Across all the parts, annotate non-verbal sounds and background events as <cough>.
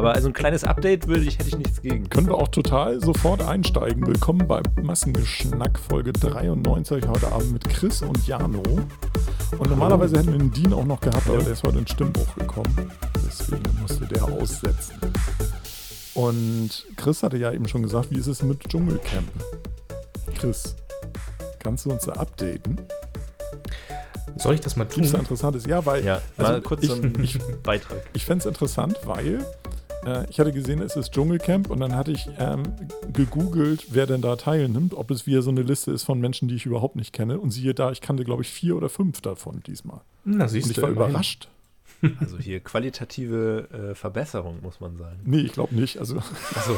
Aber also ein kleines Update würde ich, hätte ich nichts gegen. Können wir auch total sofort einsteigen. Willkommen bei Massengeschnack Folge 93 heute Abend mit Chris und Jano. Und normalerweise hätten wir den Dean auch noch gehabt, aber der ist heute in Stimmbruch gekommen. Deswegen musste der aussetzen. Und Chris hatte ja eben schon gesagt, wie ist es mit Dschungelcamp? Chris, kannst du uns da updaten? Soll ich das mal tun? Gibt es da Interessantes? Ja, weil. Ja, also mal kurz ich, so einen <laughs> ich, Beitrag. ich fände es interessant, weil äh, ich hatte gesehen, es ist Dschungelcamp und dann hatte ich ähm, gegoogelt, wer denn da teilnimmt, ob es wieder so eine Liste ist von Menschen, die ich überhaupt nicht kenne. Und siehe da, ich kannte, glaube ich, vier oder fünf davon diesmal. Na, siehst Und ich du, war immerhin. überrascht. <laughs> Also hier qualitative äh, Verbesserung, muss man sagen. Nee, ich glaube nicht. Also Achso,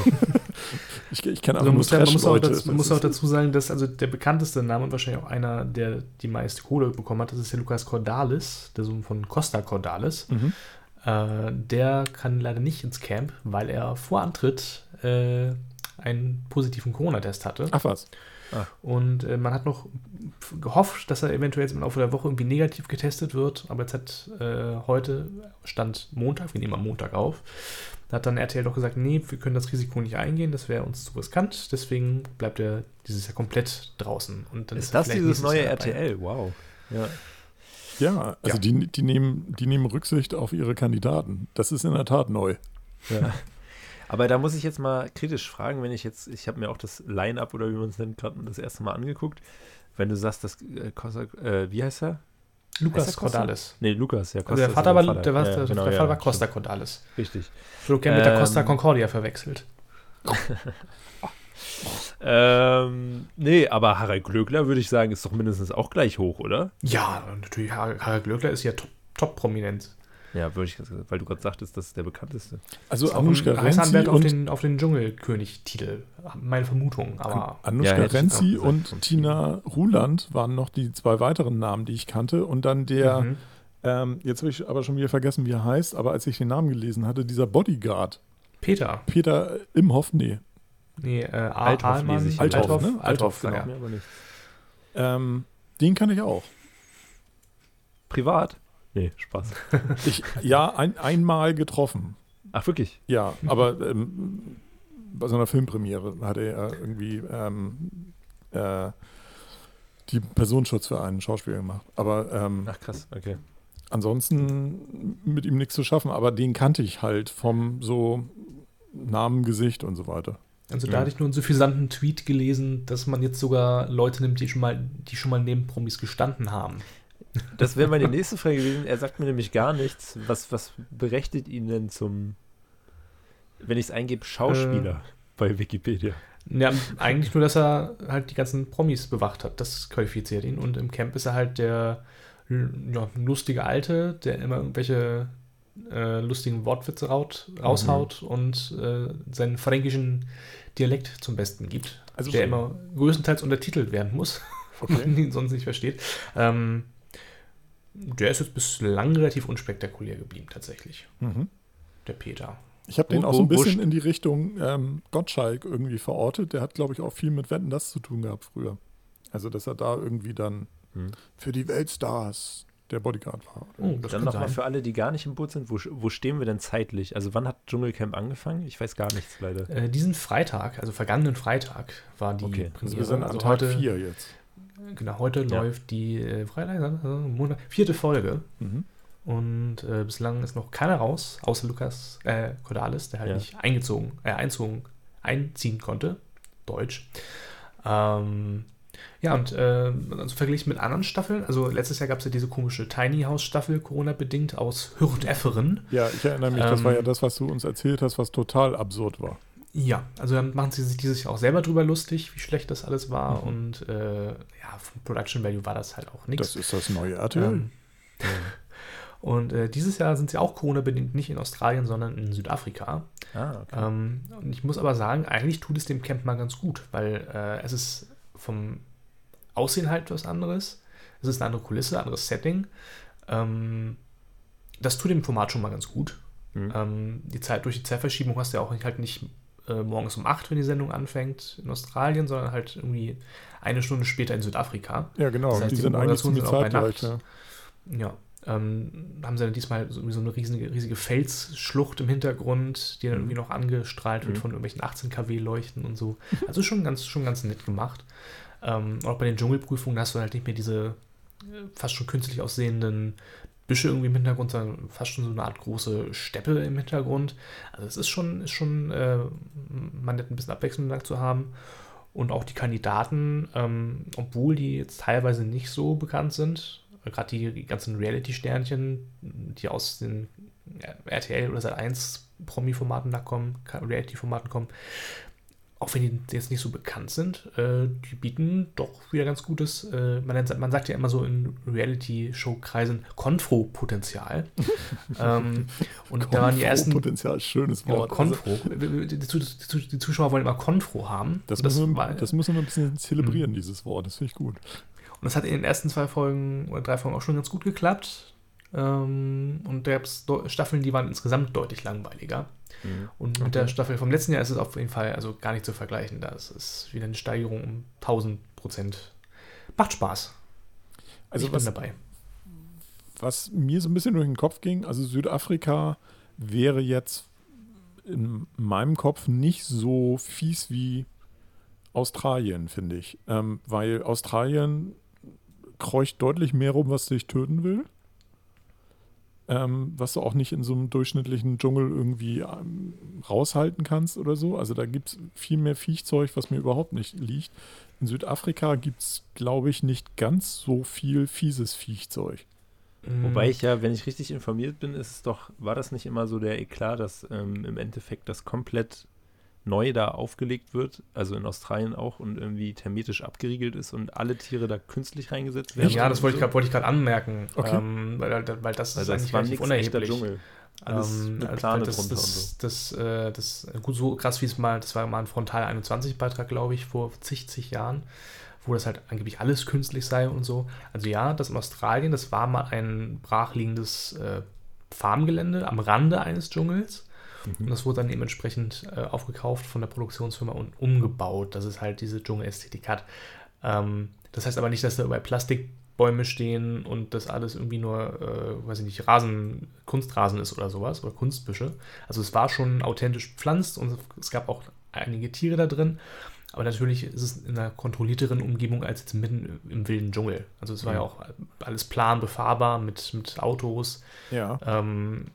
<laughs> ich, ich kenne Also man muss, ja, man muss, auch, dazu, man muss auch dazu sagen, dass also der bekannteste Name und wahrscheinlich auch einer, der die meiste Kohle bekommen hat, das ist der Lukas Cordalis, der Sohn von Costa Cordalis. Mhm. Äh, der kann leider nicht ins Camp, weil er vor Antritt äh, einen positiven Corona-Test hatte. Ach was. Und äh, man hat noch gehofft, dass er eventuell jetzt im Laufe der Woche irgendwie negativ getestet wird. Aber jetzt hat äh, heute, Stand Montag, wir nehmen am Montag auf, da hat dann RTL doch gesagt, nee, wir können das Risiko nicht eingehen, das wäre uns zu riskant. Deswegen bleibt er dieses Jahr komplett draußen. Und dann ist das dieses neue. RTL? Wow. Ja. Ja, also Ja. Die, die, nehmen, die nehmen Rücksicht auf ihre Kandidaten. Das ist in der Tat neu. Ja. <laughs> Aber da muss ich jetzt mal kritisch fragen, wenn ich jetzt, ich habe mir auch das Line-Up oder wie man es nennt, gerade das erste Mal angeguckt. Wenn du sagst, dass äh, Costa, äh, wie heißt er? Lukas der? Cordalis. Nee, Lukas, ja. Also Costa der ist Vater war, Vater. der, war, Ja, der, genau, der ja, Vater war stimmt. Costa Cordalis. Richtig. Ich habe gerne mit der Ähm, Costa Concordia verwechselt. <laughs> Ähm, nee, aber Harald Glöckler würde ich sagen, ist doch mindestens auch gleich hoch, oder? Ja, natürlich, Har- Harald Glöckler ist ja top- top-prominent. Ja, würde ich, weil du gerade sagtest, das ist der bekannteste. Also Anushka Renzi auf den, auf den Dschungelkönig-Titel. Meine Vermutung, aber Anushka Ja, Renzi und Tina Ruland waren noch die zwei weiteren Namen, die ich kannte. Und dann der, Mhm. ähm, jetzt habe ich aber schon wieder vergessen, wie er heißt, aber als ich den Namen gelesen hatte, dieser Bodyguard, Peter. Peter Imhoff, nee, Nee, äh, Althoff Ahlmann. lese ich hier. Althoff, Althoff, ne? Althoff, Althoff, genau. Nichts. ähm, den kann ich auch. Privat? Nee, Spaß. <laughs> Ich, ja, ein, einmal getroffen. Ach, wirklich? Ja, aber ähm, bei so einer Filmpremiere hat er irgendwie ähm, äh, die Personenschutz für einen Schauspieler gemacht. Aber ähm, Ach, krass, okay. ansonsten mit ihm nichts zu schaffen. Aber den kannte ich halt vom so Namen, Gesicht und so weiter. Also da hatte ich nur einen suffisanten Tweet gelesen, dass man jetzt sogar Leute nimmt, die schon mal, die schon mal neben Promis gestanden haben. Das wäre meine <laughs> nächste Frage gewesen. Er sagt mir nämlich gar nichts. Was, was berechtigt ihn denn zum, wenn ich es eingebe, Schauspieler bei Wikipedia? Ja, eigentlich nur, dass er halt die ganzen Promis bewacht hat. Das qualifiziert ihn. Und im Camp ist er halt der ja, lustige Alte, der immer irgendwelche äh, lustigen Wortwitze raut, raushaut und äh, seinen fränkischen Dialekt zum Besten gibt. Also der schon- immer größtenteils untertitelt werden muss, <laughs> weil man ihn sonst nicht versteht. Ähm, der ist jetzt bislang relativ unspektakulär geblieben, tatsächlich. Mhm. Der Peter. Ich habe den auch so ein bisschen in die Richtung ähm, Gottschalk irgendwie verortet. Der hat, glaube ich, auch viel mit Wetten das zu tun gehabt früher. Also, dass er da irgendwie dann Hm. für die Weltstars der Bodyguard war. Oh, das Dann nochmal für alle, die gar nicht im Boot sind, wo, wo stehen wir denn zeitlich? Also wann hat Dschungelcamp angefangen? Ich weiß gar nichts leider. Äh, diesen Freitag, also vergangenen Freitag, war die Okay. Also, Premiere. wir sind an Also Tag heute, 4 jetzt. genau, heute Ja. läuft die äh, Freitag, äh, Montag, vierte Folge. Mhm. Und äh, bislang ist noch keiner raus, außer Lukas äh, Cordalis, der halt Ja. nicht eingezogen, äh, einzogen, einziehen konnte. Deutsch. Ähm, ja, und äh, also verglichen mit anderen Staffeln, also letztes Jahr gab es ja diese komische Tiny House Staffel, Corona-bedingt, aus Hürth Efferen. Ja, ich erinnere mich, das Ähm, war ja das, was du uns erzählt hast, was total absurd war. Ja, also dann machen sie sich dieses Jahr auch selber drüber lustig, wie schlecht das alles war. Mhm. Und äh, ja, vom Production Value war das halt auch nichts. Das ist das neue RTL. Ähm, <laughs> und äh, dieses Jahr sind sie auch Corona-bedingt nicht in Australien, sondern in Südafrika. Ah, okay. Ähm, und ich muss aber sagen, eigentlich tut es dem Camp mal ganz gut, weil äh, es ist vom Aussehen halt was anderes. Es ist eine andere Kulisse, anderes Setting. Ähm, das tut dem Format schon mal ganz gut. Mhm. Ähm, die Zeit, durch die Zeitverschiebung hast du ja auch halt nicht äh, morgens um 8, wenn die Sendung anfängt, in Australien, sondern halt irgendwie eine Stunde später in Südafrika. Ja, genau. Das heißt, die die sind eigentlich sind auch bei. Ja. Nacht. Ja. ähm, haben sie dann diesmal so, so eine riesige, riesige Felsschlucht im Hintergrund, die dann irgendwie noch angestrahlt wird Mhm. von irgendwelchen 18 kW Leuchten und so. Also schon ganz, schon ganz nett gemacht. Ähm, auch bei den Dschungelprüfungen hast du halt nicht mehr diese äh, fast schon künstlich aussehenden Büsche irgendwie im Hintergrund, sondern fast schon so eine Art große Steppe im Hintergrund. Also es ist schon, ist schon äh, mal nett, ein bisschen Abwechslung zu haben. Und auch die Kandidaten, ähm, obwohl die jetzt teilweise nicht so bekannt sind, äh, gerade die, ganzen Reality-Sternchen, die aus den ja, RTL oder Sat1 Promi-Formaten da kommen, Reality-Formaten kommen, auch wenn die jetzt nicht so bekannt sind, äh, die bieten doch wieder ganz gutes, äh, man, man sagt ja immer so in Reality-Show-Kreisen Konfro-Potenzial. <laughs> ähm, und da waren die ersten Potenzial, schönes ja, Wort. Konfro. Die, die, die, die Zuschauer wollen immer Konfro haben. das, Und müssen wir, das müssen wir ein bisschen zelebrieren, dieses Wort. Das finde ich gut. und das hat in den ersten zwei Folgen oder drei Folgen auch schon ganz gut geklappt. Ähm, und da gab es Staffeln, die waren insgesamt deutlich langweiliger. Mhm. Und mit Okay. der Staffel vom letzten Jahr ist es auf jeden Fall also gar nicht zu vergleichen. Das ist wieder eine Steigerung um 1000 Prozent. Macht Spaß. Also ich was, bin dabei. was mir so ein bisschen durch den Kopf ging, also Südafrika wäre jetzt in meinem Kopf nicht so fies wie Australien, finde ich. Ähm, weil Australien kreucht deutlich mehr rum, was dich töten will. Ähm, was du auch nicht in so einem durchschnittlichen Dschungel irgendwie ähm, raushalten kannst oder so. Also da gibt es viel mehr Viechzeug, was mir überhaupt nicht liegt. In Südafrika gibt es, glaube ich, nicht ganz so viel fieses Viechzeug. Wobei Mhm. ich ja, wenn ich richtig informiert bin, ist es doch, war das nicht immer so der Eklat, dass ähm, im Endeffekt das komplett neu da aufgelegt wird, also in Australien auch und irgendwie thermetisch abgeriegelt ist und alle Tiere da künstlich reingesetzt werden. Ja, das wollte ich So. ich gerade anmerken, Okay. ähm, weil, weil das Also ist das eigentlich relativ echter unerheblich. Dschungel. Alles Ähm, mit also Plane das, drunter das, das, äh, das, gut, so krass wie es mal, das war mal ein Frontal 21 Beitrag, glaube ich, vor zig, zig Jahren, wo das halt angeblich alles künstlich sei und so. Also ja, das in Australien, das war mal ein brachliegendes äh, Farmgelände am Rande eines Dschungels. Und Mhm. das wurde dann eben entsprechend äh, aufgekauft von der Produktionsfirma und umgebaut, dass es halt diese Dschungelästhetik hat. Ähm, das heißt aber nicht, dass da überall Plastikbäume stehen und das alles irgendwie nur, äh, weiß ich nicht, Rasen, Kunstrasen ist oder sowas oder Kunstbüsche. Also es war schon authentisch bepflanzt und es gab auch einige Tiere da drin. Aber natürlich ist es in einer kontrollierteren Umgebung als jetzt mitten im wilden Dschungel. Also es war Mhm. ja auch alles plan befahrbar mit, mit Autos. Ja. Ähm,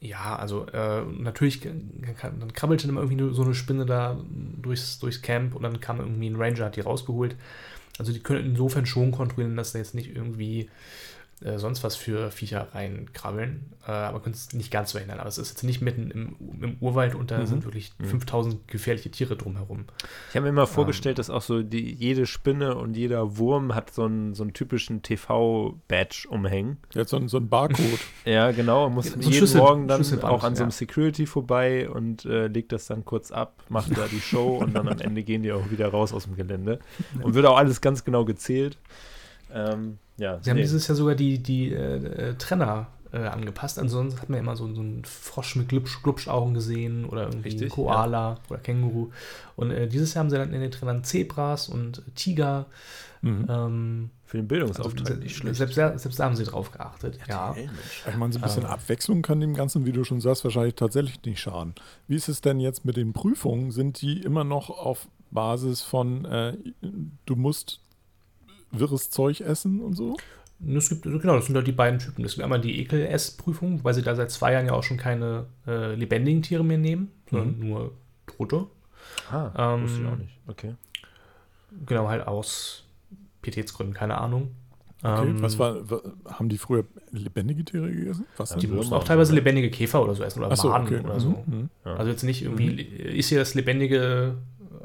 ja, also äh, natürlich dann krabbelte dann irgendwie so eine Spinne da durchs, durchs Camp und dann kam irgendwie ein Ranger, hat die rausgeholt. Also die können insofern schon kontrollieren, dass da jetzt nicht irgendwie äh, sonst was für Viecher reinkrabbeln, äh, aber können es nicht ganz verhindern. Aber es ist jetzt nicht mitten im, im Urwald und da Mhm. sind wirklich Mhm. 5000 gefährliche Tiere drumherum. Ich habe mir immer vorgestellt, dass auch so die, jede Spinne und jeder Wurm hat so einen, so einen typischen TV-Badge umhängen. Jetzt so ein, so ein Barcode. <laughs> Ja, genau. Und muss So jeden Schlüssel- Morgen dann auch an so einem ja. Security vorbei und äh, legt das dann kurz ab, macht da die Show und dann am Ende gehen die auch wieder raus aus dem Gelände. Und wird auch alles ganz genau gezählt. Ähm, ja, Sie haben nee. dieses Jahr sogar die, die äh, äh, Trenner äh, angepasst. Ansonsten hat man ja immer so, so einen Frosch mit Glubsch, Glubschaugen gesehen oder irgendwie Richtig, einen Koala oder Känguru. Und äh, dieses Jahr haben sie dann in den Trennern Zebras und Tiger. Mhm. Ähm, für den also, Bildungsauftrag se- nicht schlecht. selbst, da- selbst da haben sie drauf geachtet. Ja. Ich meine, so ein bisschen Ähm. Abwechslung kann dem Ganzen, wie du schon sagst, wahrscheinlich tatsächlich nicht schaden. Wie ist es denn jetzt mit den Prüfungen? Sind die immer noch auf Basis von, äh, du musst wirres Zeug essen und so? Es gibt, genau, das sind halt die beiden Typen. Es gibt einmal die Ekel-Ess-Prüfung, weil sie da seit zwei Jahren ja auch schon keine äh, lebendigen Tiere mehr nehmen, sondern nur tote. Ah, Ähm, wusste ich auch nicht. Okay. Genau, halt aus Pietätsgründen, keine Ahnung. Okay. Ähm, Was war, wa- haben die früher lebendige Tiere gegessen? Was Die mussten auch teilweise so, lebendige Käfer oder so essen oder Achso, Maden okay. oder so. Mhm, mhm. Ja. Also jetzt nicht irgendwie, ist hier das lebendige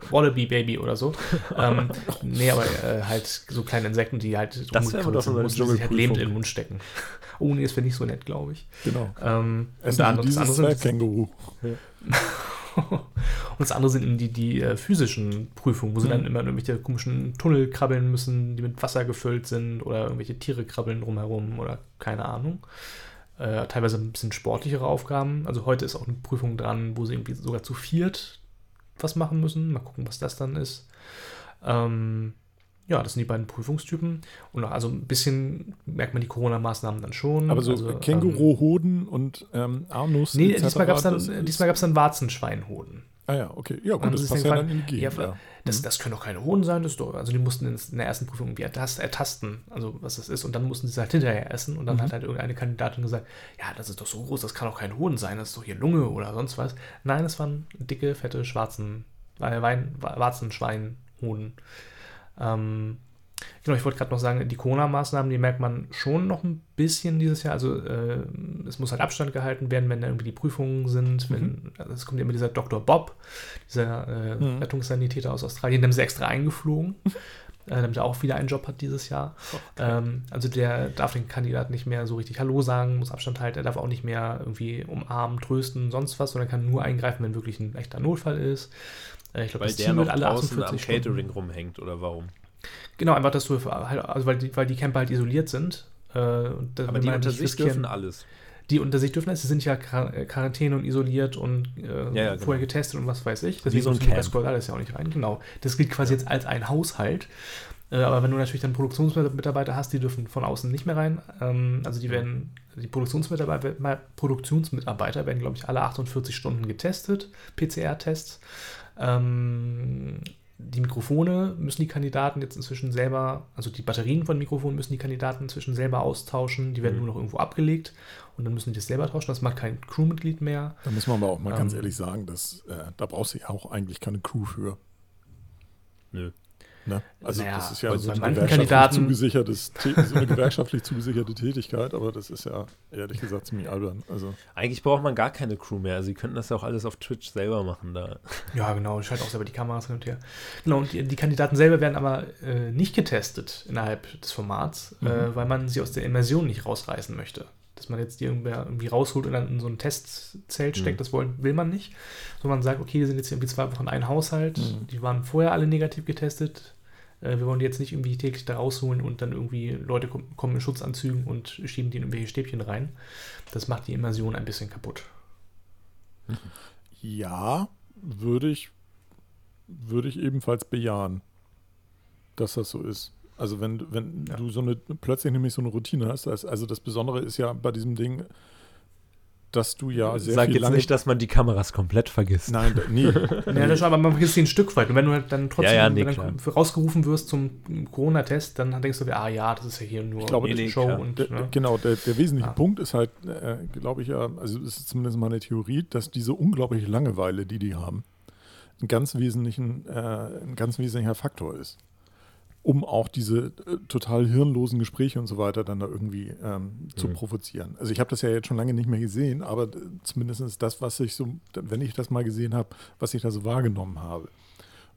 Wallaby-Baby oder so. <laughs> ähm, nee, aber äh, halt so kleine Insekten, die halt Das wäre doch so eine mussten sie sich halt lebend in den Mund stecken. <laughs> Oh nee, das wäre nicht so nett, glaube ich. Genau. Ähm, und Essen die andere, das, andere sind, Zwergkänguru. <laughs> und das andere sind die, die äh, physischen Prüfungen, wo sie Mhm. dann immer in irgendwelche komischen Tunnel krabbeln müssen, die mit Wasser gefüllt sind oder irgendwelche Tiere krabbeln drumherum oder keine Ahnung. Äh, teilweise ein bisschen sportlichere Aufgaben. Also heute ist auch eine Prüfung dran, wo sie irgendwie sogar zu viert was machen müssen. Mal gucken, was das dann ist. Ähm, ja, das sind die beiden Prüfungstypen. Und noch, also ein bisschen merkt man die Corona-Maßnahmen dann schon. Aber so also, Känguru-Hoden und ähm, Arnuss. Nee, diesmal gab es das dann, diesmal gab's dann Warzenschweinhoden. Ah ja, okay. Ja, gut, das sie passt ja dann in die Ja, Gegend. Ja, Das, das können doch keine Hoden sein. Das ist doch, also die mussten in, der ersten Prüfung irgendwie ertast, ertasten, also was das ist. Und dann mussten sie es halt hinterher essen. Und dann Mhm. hat halt irgendeine Kandidatin gesagt, ja, das ist doch so groß, das kann doch kein Hoden sein, das ist doch hier Lunge oder sonst was. Nein, es waren dicke, fette, schwarzen, äh, Wein, Warzenschweinhoden. Ähm, genau, ich wollte gerade noch sagen, die Corona-Maßnahmen, die merkt man schon noch ein bisschen dieses Jahr. Also äh, es muss halt Abstand gehalten werden, wenn da irgendwie die Prüfungen sind. Wenn, also es kommt ja immer dieser Dr. Bob, dieser äh, Mhm. Rettungssanitäter aus Australien, haben sie extra eingeflogen. <laughs> äh, damit er auch wieder einen Job hat dieses Jahr. Ähm, also der darf den Kandidaten nicht mehr so richtig Hallo sagen, muss Abstand halten, er darf auch nicht mehr irgendwie umarmen, trösten, sonst was, sondern kann nur eingreifen, wenn wirklich ein echter Notfall ist. Äh, ich glaube, Weil das der Team noch alle draußen am 48 Stunden. Catering rumhängt, oder warum? Genau, einfach, dass du, halt- also weil die, weil die Camper halt isoliert sind. Äh, und Aber die unter sich dürfen alles. Die unter sich dürfen, sie sind ja äh, Quarantäne und isoliert und äh, Ja, ja, vorher genau. getestet und was weiß ich. Wie so ein die Camp. Squad alles ja auch nicht rein. Genau. Das gilt quasi jetzt als ein Haushalt. Äh, aber wenn du natürlich dann Produktionsmitarbeiter hast, die dürfen von außen nicht mehr rein. Ähm, also die werden, die Produktionsmitarbeiter, Produktionsmitarbeiter werden, glaube ich, alle 48 Stunden getestet, PCR-Tests. Ähm, die Mikrofone müssen die Kandidaten jetzt inzwischen selber, also die Batterien von Mikrofonen müssen die Kandidaten inzwischen selber austauschen. Die werden Mhm. nur noch irgendwo abgelegt und dann müssen die das selber tauschen. Das macht kein Crewmitglied mehr. Da muss man aber auch mal ganz Ähm, ehrlich sagen, dass, äh, da brauchst du ja auch eigentlich keine Crew für. Nö. Ne? Also Naja, das ist ja so bei eine, manchen gewerkschaftlich Kandidaten- zugesichertes, <laughs> so eine gewerkschaftlich zugesicherte Tätigkeit, aber das ist ja ehrlich gesagt ziemlich albern. Also Eigentlich braucht man gar keine Crew mehr. Sie könnten das ja auch alles auf Twitch selber machen. Da. Ja, genau, schalten auch selber die Kameras hin und her. Genau, und die, die Kandidaten selber werden aber äh, nicht getestet innerhalb des Formats, Mhm. äh, weil man sie aus der Immersion nicht rausreißen möchte. Dass man jetzt die irgendwer irgendwie rausholt und dann in so ein Testzelt steckt, Mhm. das wollen, will man nicht. Sondern man sagt, okay, die sind jetzt irgendwie zwei Wochen ein Haushalt, Mhm. die waren vorher alle negativ getestet. Äh, wir wollen die jetzt nicht irgendwie täglich da rausholen und dann irgendwie Leute kom kommen in Schutzanzügen und schieben die in irgendwelche Stäbchen rein. Das macht die Immersion ein bisschen kaputt. ja, würde ich, würde ich ebenfalls bejahen, dass das so ist. Also wenn, wenn Ja. du so eine, plötzlich nämlich so eine Routine hast, also das Besondere ist ja bei diesem Ding, dass du ja sehr Sag viel jetzt nicht, dass man die Kameras komplett vergisst. Nein, nie. <laughs> Ja, das schon, aber man vergisst sie ein Stück weit. Und wenn du halt dann trotzdem Ja, ja, nee, dann rausgerufen wirst zum Corona-Test, dann denkst du dir, ah ja, das ist ja hier nur Ich glaube, eine nee, Show und Der, ne? Genau, der, der wesentliche Ja. Punkt ist halt, äh, glaube ich ja, also es ist zumindest meine Theorie, dass diese unglaubliche Langeweile, die die haben, ein ganz, wesentlichen, äh, ein ganz wesentlicher Faktor ist. Um auch diese äh, total hirnlosen Gespräche und so weiter dann da irgendwie ähm, zu Mhm. provozieren. Also ich habe das ja jetzt schon lange nicht mehr gesehen, aber äh, zumindest ist das, was ich so, wenn ich das mal gesehen habe, was ich da so wahrgenommen habe.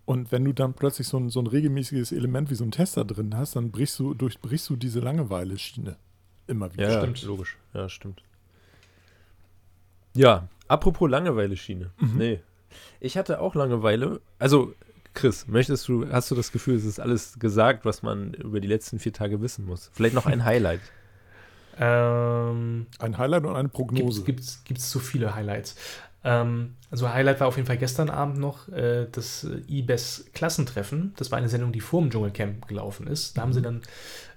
Und wenn du dann plötzlich so ein, so ein regelmäßiges Element wie so ein Tester drin hast, dann brichst du, durchbrichst du diese Langeweile-Schiene immer wieder. Ja, Stimmt. stimmt. logisch. Ja, stimmt. Ja, apropos Langeweile-Schiene. Mhm. Nee. Ich hatte auch Langeweile. Also, Chris, möchtest du, hast du das Gefühl, es ist alles gesagt, was man über die letzten vier Tage wissen muss? Vielleicht noch ein <laughs> Highlight. ähm, Ein Highlight und eine Prognose. gibt es gibt's zu viele Highlights. Ähm, also Highlight war auf jeden Fall gestern Abend noch äh, das IBES Klassentreffen. Das war eine Sendung, die vor dem Dschungelcamp gelaufen ist. Da haben sie dann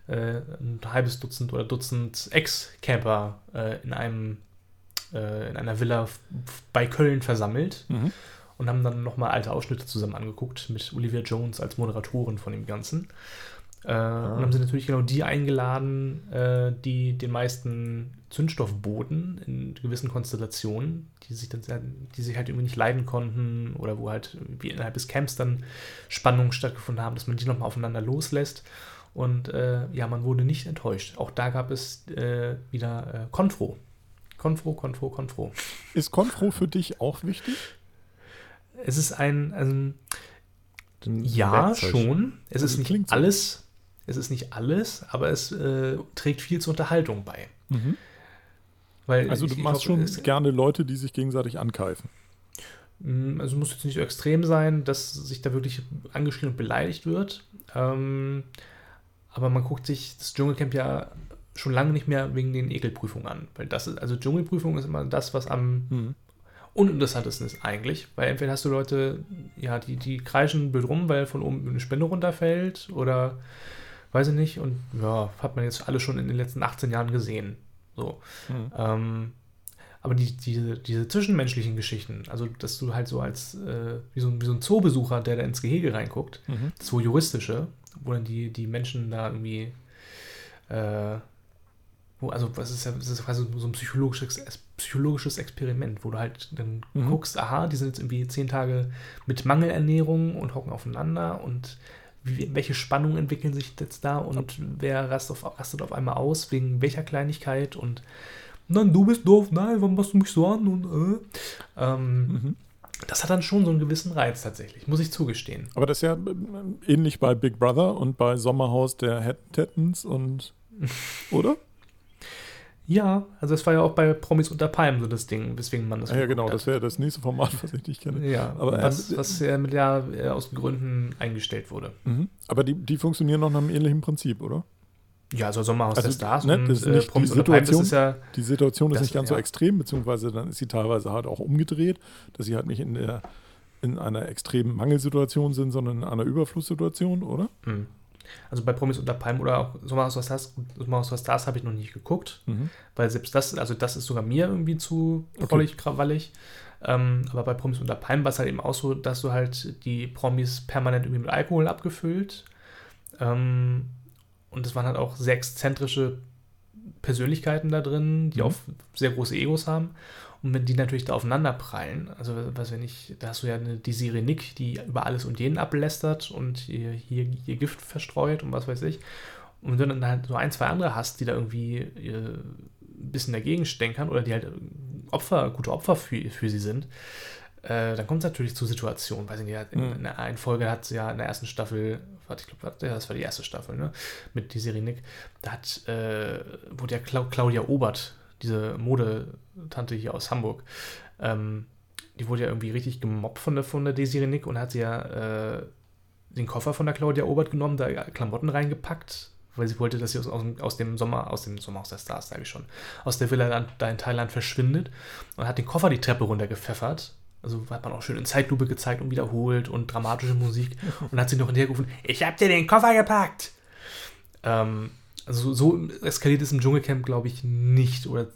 äh, ein halbes Dutzend oder Dutzend Ex-Camper äh, in einem äh, in einer Villa bei Köln versammelt Mhm. Und haben dann nochmal alte Ausschnitte zusammen angeguckt mit Olivia Jones als Moderatorin von dem Ganzen. Äh, Und haben sie natürlich genau die eingeladen, äh, die den meisten Zündstoff boten in gewissen Konstellationen, die sich dann sehr, die sich halt irgendwie nicht leiden konnten oder wo halt wie innerhalb des Camps dann Spannungen stattgefunden haben, dass man die nochmal aufeinander loslässt. Und äh, ja, man wurde nicht enttäuscht. Auch da gab es äh, wieder äh, Konfro. Konfro, Konfro, Konfro. Ist Konfro für dich auch wichtig? Es ist ein, ein Dann Ja, Werkzeug. schon. Es Also ist nicht klingt so. alles. Es ist nicht alles, aber es äh, trägt viel zur Unterhaltung bei. Weil Also du ich- ich machst hoffe, schon es- gerne Leute, die sich gegenseitig ankeifen. Mm, Also muss jetzt nicht so extrem sein, dass sich da wirklich angeschrien und beleidigt wird. Ähm, aber man guckt sich das Dschungelcamp ja schon lange nicht mehr wegen den Ekelprüfungen an. Weil das ist, also Dschungelprüfung ist immer das, was am uninteressantesten ist eigentlich, weil entweder hast du Leute, ja, die, die kreischen blöd rum, weil von oben eine Spinne runterfällt oder weiß ich nicht und ja, hat man jetzt alle schon in den letzten 18 Jahren gesehen. So. Mhm. Ähm, aber die, diese, diese zwischenmenschlichen Geschichten, also dass du halt so als, äh, wie, so, ein- wie so ein Zoobesucher, der da ins Gehege reinguckt, Mhm. das juristische, wo dann die, die Menschen da irgendwie, äh, wo, also was ist ja, das ist quasi so ein psychologisches, psychologisches Experiment, wo du halt dann Mhm. guckst, aha, die sind jetzt irgendwie zehn Tage mit Mangelernährung und hocken aufeinander und wie, welche Spannungen entwickeln sich jetzt da und wer rastet auf, rastet auf einmal aus, wegen welcher Kleinigkeit und nein, du bist doof, nein, warum machst du mich so an und äh. ähm, Mhm. das hat dann schon so einen gewissen Reiz tatsächlich, muss ich zugestehen. Aber das ist ja ähm, ähnlich bei Big Brother und bei Sommerhaus der Tettens und. <laughs> Oder? Ja, also es war ja auch bei Promis unter Palmen so das Ding, weswegen man das Ja, ja, genau. geguckt Das wäre das nächste Format, <laughs> was ich nicht kenne. Ja, Aber, was, ähm, was ja mit ja äh, aus Gründen eingestellt wurde. Mhm. Aber die, die funktionieren noch nach einem ähnlichen Prinzip, oder? Ja, also Sommerhaus Also, der Stars ne, und das ist äh, nicht die Promis unter Palmen, das Situation. ist ja, Die Situation ist Das- nicht ganz so ja. extrem, beziehungsweise dann ist sie teilweise halt auch umgedreht, dass sie halt nicht in der in einer extremen Mangelsituation sind, sondern in einer Überflusssituation, oder? mh. Also bei Promis unter Palmen oder auch Sommerhaus der Stars, Sommerhaus der Stars habe ich noch nicht geguckt, Mhm. weil selbst das, also das ist sogar mir irgendwie zu Okay. prollig, krawallig. Ähm, aber bei Promis unter Palmen war es halt eben auch so, dass du halt die Promis permanent irgendwie mit Alkohol abgefüllt. Ähm, und es waren halt auch sehr exzentrische Persönlichkeiten da drin, die Mhm. auch sehr große Egos haben. Und wenn die natürlich da aufeinander prallen, also was wenn ich, da hast du ja eine, die Serie Nick, die über alles und jeden ablästert und ihr, hier ihr Gift verstreut und was weiß ich. Und wenn du dann halt so ein, zwei andere hast, die da irgendwie äh, ein bisschen dagegen stänkern oder die halt Opfer, gute Opfer für, für sie sind, äh, dann kommt es natürlich zu Situationen. Weiß ich nicht, in, Mhm. in der einen Folge hat sie ja in der ersten Staffel, warte, ich glaube, das war die erste Staffel, ne? Mit die Serie Nick, da hat, äh, wurde ja Clau Claudia Obert, diese Modetante hier aus Hamburg, ähm, die wurde ja irgendwie richtig gemobbt von der, von der Desiree Nick und hat sie ja äh, den Koffer von der Claudia Obert genommen, da Klamotten reingepackt, weil sie wollte, dass sie aus, aus, dem- aus dem Sommer, aus dem Sommer aus der Stars, sage ich schon, aus der Villa da- da in Thailand verschwindet und hat den Koffer die Treppe runtergepfeffert. Also hat man auch schön in Zeitlupe gezeigt und wiederholt und dramatische Musik. <laughs> Und hat sie noch hinterhergerufen, ich hab dir den Koffer gepackt. Ähm, also so eskaliert es im Dschungelcamp, glaube ich, nicht. Oder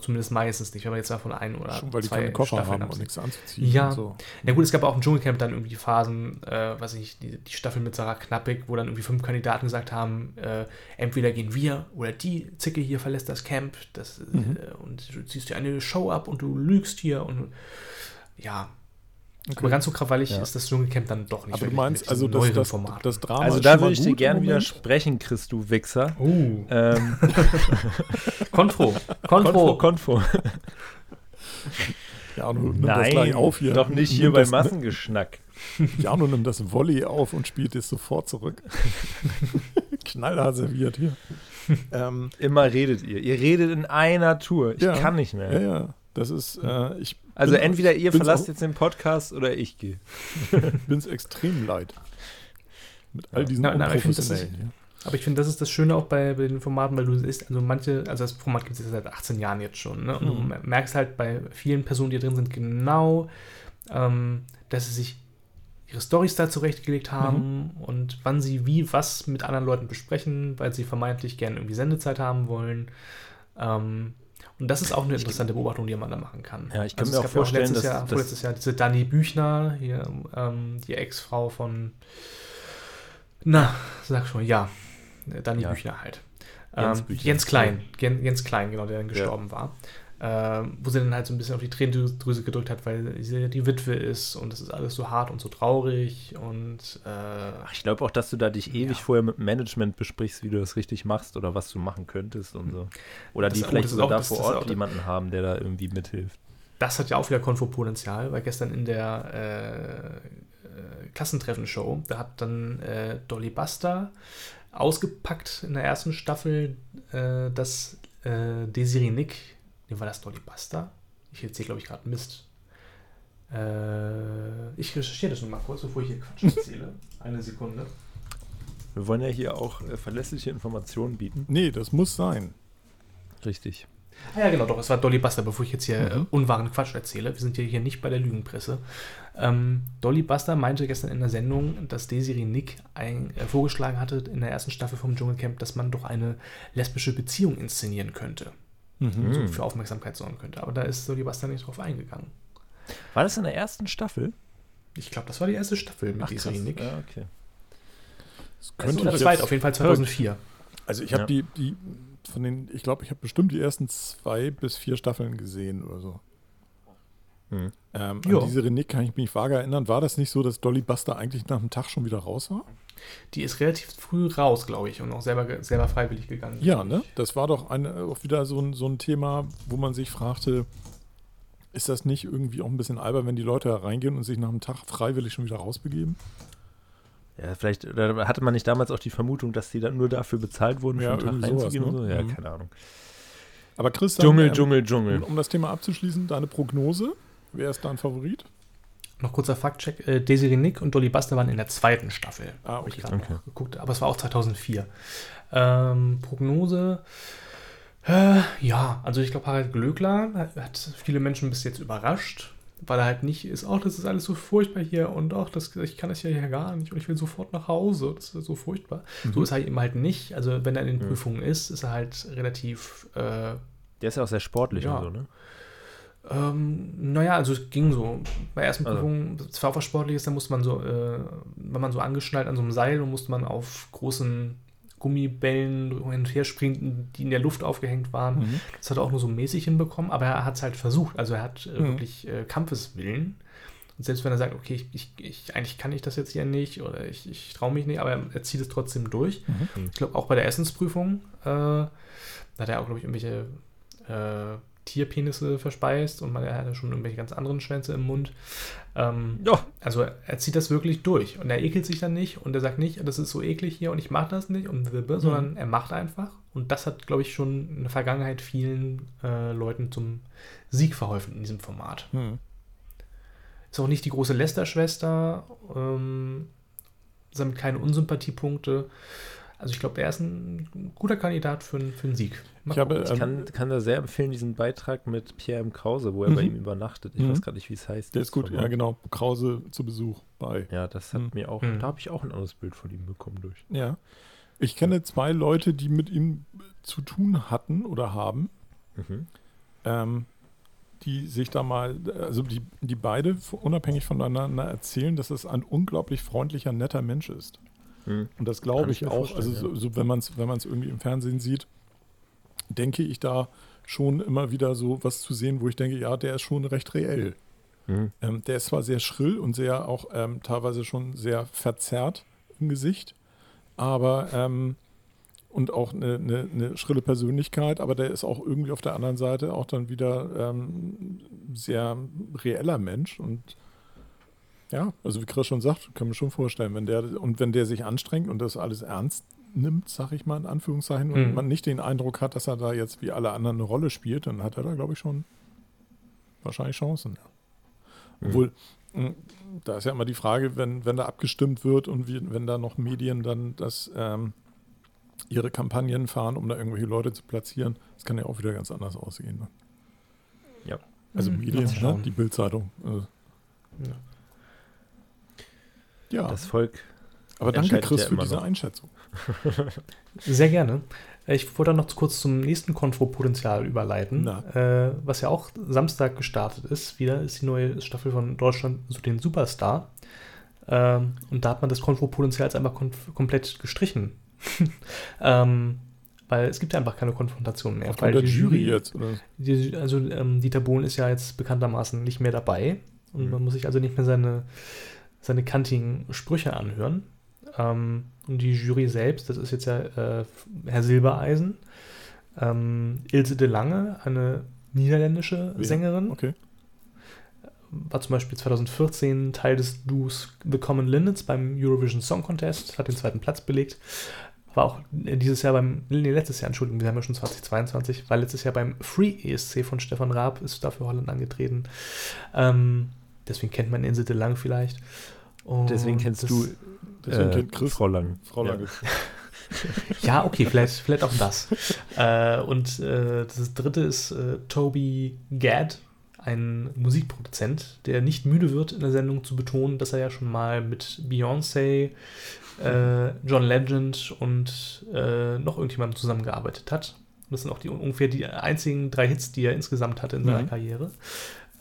zumindest meistens nicht, wenn man jetzt davon ein oder Schon weil die zwei keine Koffer Staffeln haben und absieht. nichts anzuziehen. Ja. Und so. Ja gut, es gab auch im Dschungelcamp dann irgendwie Phasen, äh, weiß ich nicht, die, die Staffel mit Sarah Knappig, wo dann irgendwie fünf Kandidaten gesagt haben, äh, entweder gehen wir oder die Zicke hier verlässt das Camp das, Mhm. äh, und du ziehst dir eine Show ab und du lügst hier und ja. Okay. Aber ganz so krawallig Ja. ist das Dschungelcamp dann doch nicht. Aber du meinst, also das, das, das Drama Also da würde ich dir gerne widersprechen, Chris, du Wichser. Oh. Ähm, <laughs> Konfro. Konfo, Konfro. Konfo. Jano nimmt das gleich Nein, auf hier. doch nicht hier Nimmt bei das, Massengeschnack. <laughs> Jano nimmt das Volley auf und spielt es sofort zurück. <laughs> Knallhart serviert hier. ähm, Immer redet ihr. Ihr redet in einer Tour. Ich Ja. kann nicht mehr. ja, ja, das ist, äh, ich Also bin- entweder ihr verlasst auch- jetzt den Podcast oder ich gehe. <laughs> bin's extrem leid. Mit all diesen nein, ich ist- Unprofessionellen. Aber ich finde, das ist das Schöne auch bei, bei den Formaten, weil du siehst, also manche, also das Format gibt es ja seit 18 Jahren jetzt schon, ne? Und Mhm. du merkst halt bei vielen Personen, die da drin sind, genau, ähm, dass sie sich ihre Storys da zurechtgelegt haben und wann sie wie was mit anderen Leuten besprechen, weil sie vermeintlich gerne irgendwie Sendezeit haben wollen. Ähm, und das ist auch eine interessante Beobachtung, die man da machen kann. Ja, ich kann also mir auch ja vorstellen, letztes dass- Jahr, dass- vorletztes Jahr diese Dani Büchner, hier, ähm, die Ex-Frau von na, sag schon, ja. Dani Ja. Büchner halt. Jens Ähm, Büchner. Jens Klein. Jens Klein, genau, der dann gestorben war. Ähm, wo sie dann halt so ein bisschen auf die Tränendrüse gedrückt hat, weil sie die Witwe ist und das ist alles so hart und so traurig und äh, Ich glaube auch, dass du da dich ewig Ja. vorher mit Management besprichst, wie du das richtig machst oder was du machen könntest und so. Oder Das- die vielleicht sogar da vor Ort auch- jemanden haben, der da irgendwie mithilft. das hat ja auch wieder Konfopotenzial, weil gestern in der äh, äh, Klassentreffen-Show, da hat dann äh, Dolly Buster ausgepackt in der ersten Staffel, äh, dass äh, Desiree Nick, nee, war das Dolly Buster? Ich erzähle, glaube ich, gerade Mist. Äh, ich recherchiere das nur mal kurz, bevor ich hier Quatsch erzähle. <laughs> Eine Sekunde. Wir wollen ja hier auch äh, verlässliche Informationen bieten. Nee, das muss sein. Richtig. Ah ja, genau, doch, es war Dolly Buster, bevor ich jetzt hier Mhm. äh, unwahren Quatsch erzähle. Wir sind ja hier nicht bei der Lügenpresse. Ähm, Dolly Buster meinte gestern in der Sendung, dass Desiree Nick ein, äh, vorgeschlagen hatte in der ersten Staffel vom Dschungelcamp, dass man doch eine lesbische Beziehung inszenieren könnte. Mhm. So für Aufmerksamkeit sorgen könnte. Aber da ist Dolly Buster nicht drauf eingegangen. War das in der ersten Staffel? Ich glaube, das war die erste Staffel mit Desiree krass. Nick. Ja, okay. Das Also, könnte ich zweit, jetzt- auf jeden Fall 2004. Also ich habe Ja. die, die von den, ich glaube, ich habe bestimmt die ersten zwei bis vier Staffeln gesehen oder so. Hm. Ähm, an diese Renick kann ich mich vage erinnern. War das nicht so, dass Dolly Buster eigentlich nach dem Tag schon wieder raus war? Die ist relativ früh raus, glaube ich, und auch selber, selber freiwillig gegangen. Ja, ne? Das war doch ein, auch wieder so ein, so ein Thema, wo man sich fragte, ist das nicht irgendwie auch ein bisschen albern, wenn die Leute da reingehen und sich nach dem Tag freiwillig schon wieder rausbegeben? Ja, vielleicht oder hatte man nicht damals auch die Vermutung, dass die dann nur dafür bezahlt wurden, Ja, für einen Tag reinzugehen sowas, und so? ne? Ja, Mhm. keine Ahnung. Aber Christian, Dschungel, ähm, Dschungel, um, Dschungel. um das Thema abzuschließen, deine Prognose, wer ist dein Favorit? Noch kurzer Faktcheck: äh, Desiree Nick und Dolly Buster waren in der zweiten Staffel. Ah, Hab ich okay. gerade Okay. noch geguckt, aber es war auch 2004. Ähm, Prognose. Äh, ja, also ich glaube, Harald Glöckler hat, viele Menschen bis jetzt überrascht, weil er halt nicht ist, ach, das ist alles so furchtbar hier und ach, das, ich kann das ja hier gar nicht und ich will sofort nach Hause, das ist so furchtbar. So ist er eben halt nicht. Also wenn er in den Mhm. Prüfungen ist, ist er halt relativ äh, Der ist ja auch sehr sportlich Ja. und so, ne? Ähm, naja, also es ging so. Bei ersten Also. Prüfungen, es war auch was Sportliches, da musste man so, äh, war man so angeschnallt an so einem Seil und musste man auf großen Gummibällen hin und her springen, die in der Luft aufgehängt waren. Mhm. Das hat er auch nur so mäßig hinbekommen, aber er hat es halt versucht. Also er hat äh, Mhm. wirklich äh, Kampfeswillen. Und selbst wenn er sagt, okay, ich, ich, ich, eigentlich kann ich das jetzt hier nicht oder ich, ich traue mich nicht, aber er, zieht es trotzdem durch. Mhm. Ich glaube, auch bei der Essensprüfung, äh, da hat er auch, glaube ich, irgendwelche äh, Tierpenisse verspeist und man, er hatte schon irgendwelche ganz anderen Schwänze im Mund. Ähm, Ja. also er zieht das wirklich durch und er ekelt sich dann nicht und er sagt nicht, das ist so eklig hier und ich mache das nicht und blablabla, sondern er macht einfach. Und das hat, glaube ich, schon in der Vergangenheit vielen äh, Leuten zum Sieg verholfen in diesem Format. Mhm. Ist auch nicht die große Lester-Schwester, ähm, sammelt keine Unsympathiepunkte. Also ich glaube, er ist ein guter Kandidat für, einen- für einen Sieg. Mal Ich habe. Ich Ähm, kann, kann da sehr empfehlen, diesen Beitrag mit Pierre M. Krause, wo er bei Mhm. ihm übernachtet. Ich Mhm. weiß gerade nicht, wie es heißt. Der das ist gut, ja genau. Krause zu Besuch bei. Ja, das hat Mhm. mir auch, Mhm. da habe ich auch ein anderes Bild von ihm bekommen durch. Ja. Ich kenne zwei Leute, die mit ihm zu tun hatten oder haben, Mhm. ähm, die sich da mal, also die, die beide unabhängig voneinander erzählen, dass es ein unglaublich freundlicher, netter Mensch ist. Mhm. Und das glaube ich ich auch. Also so, so, wenn man es wenn man's irgendwie im Fernsehen sieht, denke ich da schon immer wieder so was zu sehen, wo ich denke, ja, der ist schon recht reell. Mhm. Ähm, der ist zwar sehr schrill und sehr auch ähm, teilweise schon sehr verzerrt im Gesicht, aber ähm, und auch eine, eine, eine schrille Persönlichkeit, aber der ist auch irgendwie auf der anderen Seite auch dann wieder ähm, sehr reeller Mensch und ja, also wie Chris schon sagt, kann man schon vorstellen, wenn der und wenn der sich anstrengt und das alles ernst nimmt, sag ich mal in Anführungszeichen, und Mhm. man nicht den Eindruck hat, dass er da jetzt wie alle anderen eine Rolle spielt, dann hat er da, glaube ich, schon wahrscheinlich Chancen. Mhm. Obwohl, mh, da ist ja immer die Frage, wenn, wenn da abgestimmt wird und wie, wenn da noch Medien dann das, ähm, ihre Kampagnen fahren, um da irgendwelche Leute zu platzieren, das kann ja auch wieder ganz anders aussehen. Ne? Ja. Also Mhm. Medien, ne? die Bildzeitung. Also, Ja. Ja, Das Volk. aber danke Chris ja für diese noch. Einschätzung. <laughs> Sehr gerne. Ich wollte noch kurz zum nächsten Konfro-Potenzial überleiten, äh, was ja auch Samstag gestartet ist. Wieder ist die neue Staffel von Deutschland zu den Superstar. Ähm, und da hat man das Konfro-Potenzial jetzt einfach komplett gestrichen. <laughs> ähm, weil es gibt ja einfach keine Konfrontation mehr. Weil der Jury jetzt. Oder? Die, also ähm, Dieter Bohlen ist ja jetzt bekanntermaßen nicht mehr dabei und Mhm. man muss sich also nicht mehr seine, seine kantigen Sprüche anhören. Ähm, und die Jury selbst, das ist jetzt ja äh, Herr Silbereisen, ähm, Ilse de Lange, eine niederländische Wer? Sängerin, Okay. war zum Beispiel 2014 Teil des Duos The Common Linnets beim Eurovision Song Contest, hat den zweiten Platz belegt. War auch dieses Jahr beim, nee, letztes Jahr, Entschuldigung, wir haben ja schon 2022, war letztes Jahr beim Free ESC von Stefan Raab, ist dafür Holland angetreten. Ähm, deswegen kennt man Insel de Lang vielleicht. Und Deswegen kennst das- du Deswegen äh, kennt Chris Frau Lang. Frau Ja. Lange. <laughs> Ja, okay, vielleicht, vielleicht auch das. Äh, und äh, das dritte ist äh, Toby Gadd, ein Musikproduzent, der nicht müde wird, in der Sendung zu betonen, dass er ja schon mal mit Beyoncé, äh, John Legend und äh, noch irgendjemandem zusammengearbeitet hat. Und das sind auch die, ungefähr die einzigen drei Hits, die er insgesamt hatte in seiner Mhm. Karriere.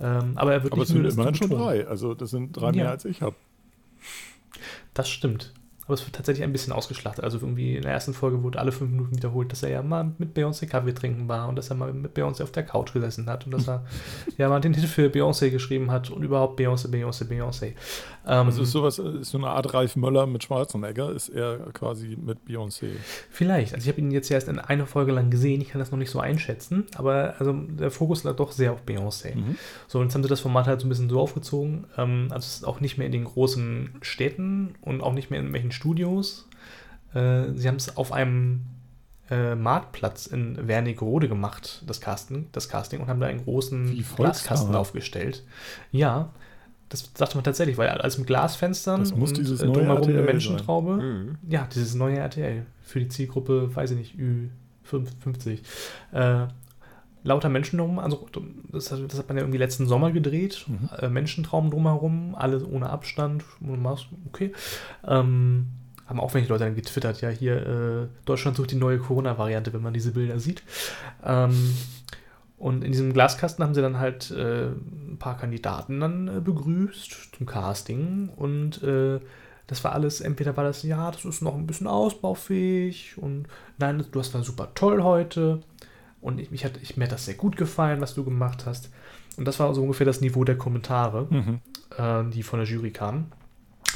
Ähm, aber er wird Aber es nicht sind das zu immerhin schon drei. Also das sind drei mehr Ja. als ich habe. Das stimmt. Aber es wird tatsächlich ein bisschen ausgeschlachtet. Also irgendwie in der ersten Folge wurde alle fünf Minuten wiederholt, dass er ja mal mit Beyoncé Kaffee trinken war und dass er mal mit Beyoncé auf der Couch gesessen hat und dass er <laughs> ja mal den Hit für Beyoncé geschrieben hat und überhaupt Beyoncé, Beyoncé, Beyoncé. Ähm, Also ist sowas, ist so eine Art Ralf Möller mit Schwarzenegger, ist er quasi mit Beyoncé. Vielleicht. Also ich habe ihn jetzt erst in einer Folge lang gesehen. Ich kann das noch nicht so einschätzen. Aber also der Fokus lag doch sehr auf Beyoncé. Mhm. So, und jetzt haben sie das Format halt so ein bisschen so aufgezogen. Ähm, also es ist auch nicht mehr in den großen Städten und auch nicht mehr in irgendwelchen Studios. Äh, sie haben es auf einem äh, Marktplatz in Wernigerode gemacht, das Casting, das Casting, und haben da einen großen Glaskasten aufgestellt. Ja, das dachte man tatsächlich, weil alles mit Glasfenstern Das muss und dieses äh, neue drumherum eine RTL. Menschentraube. Mhm. Ja, dieses neue RTL für die Zielgruppe, weiß ich nicht, Ü50. Äh, lauter Menschen drum, also das, hat- das hat man ja irgendwie letzten Sommer gedreht. Mhm. Äh, Menschentraum drumherum, alle ohne Abstand, okay. Ähm, haben auch welche Leute dann getwittert, ja, hier, äh, Deutschland sucht die neue Corona-Variante, wenn man diese Bilder sieht. Ähm, und in diesem Glaskasten haben sie dann halt äh, ein paar Kandidaten dann äh, begrüßt zum Casting und äh, das war alles, entweder war das, ja, das ist noch ein bisschen ausbaufähig und nein, du hast war super toll heute und ich, mich hat, ich, mir hat das sehr gut gefallen, was du gemacht hast. Und das war so ungefähr das Niveau der Kommentare, Mhm. äh, die von der Jury kamen.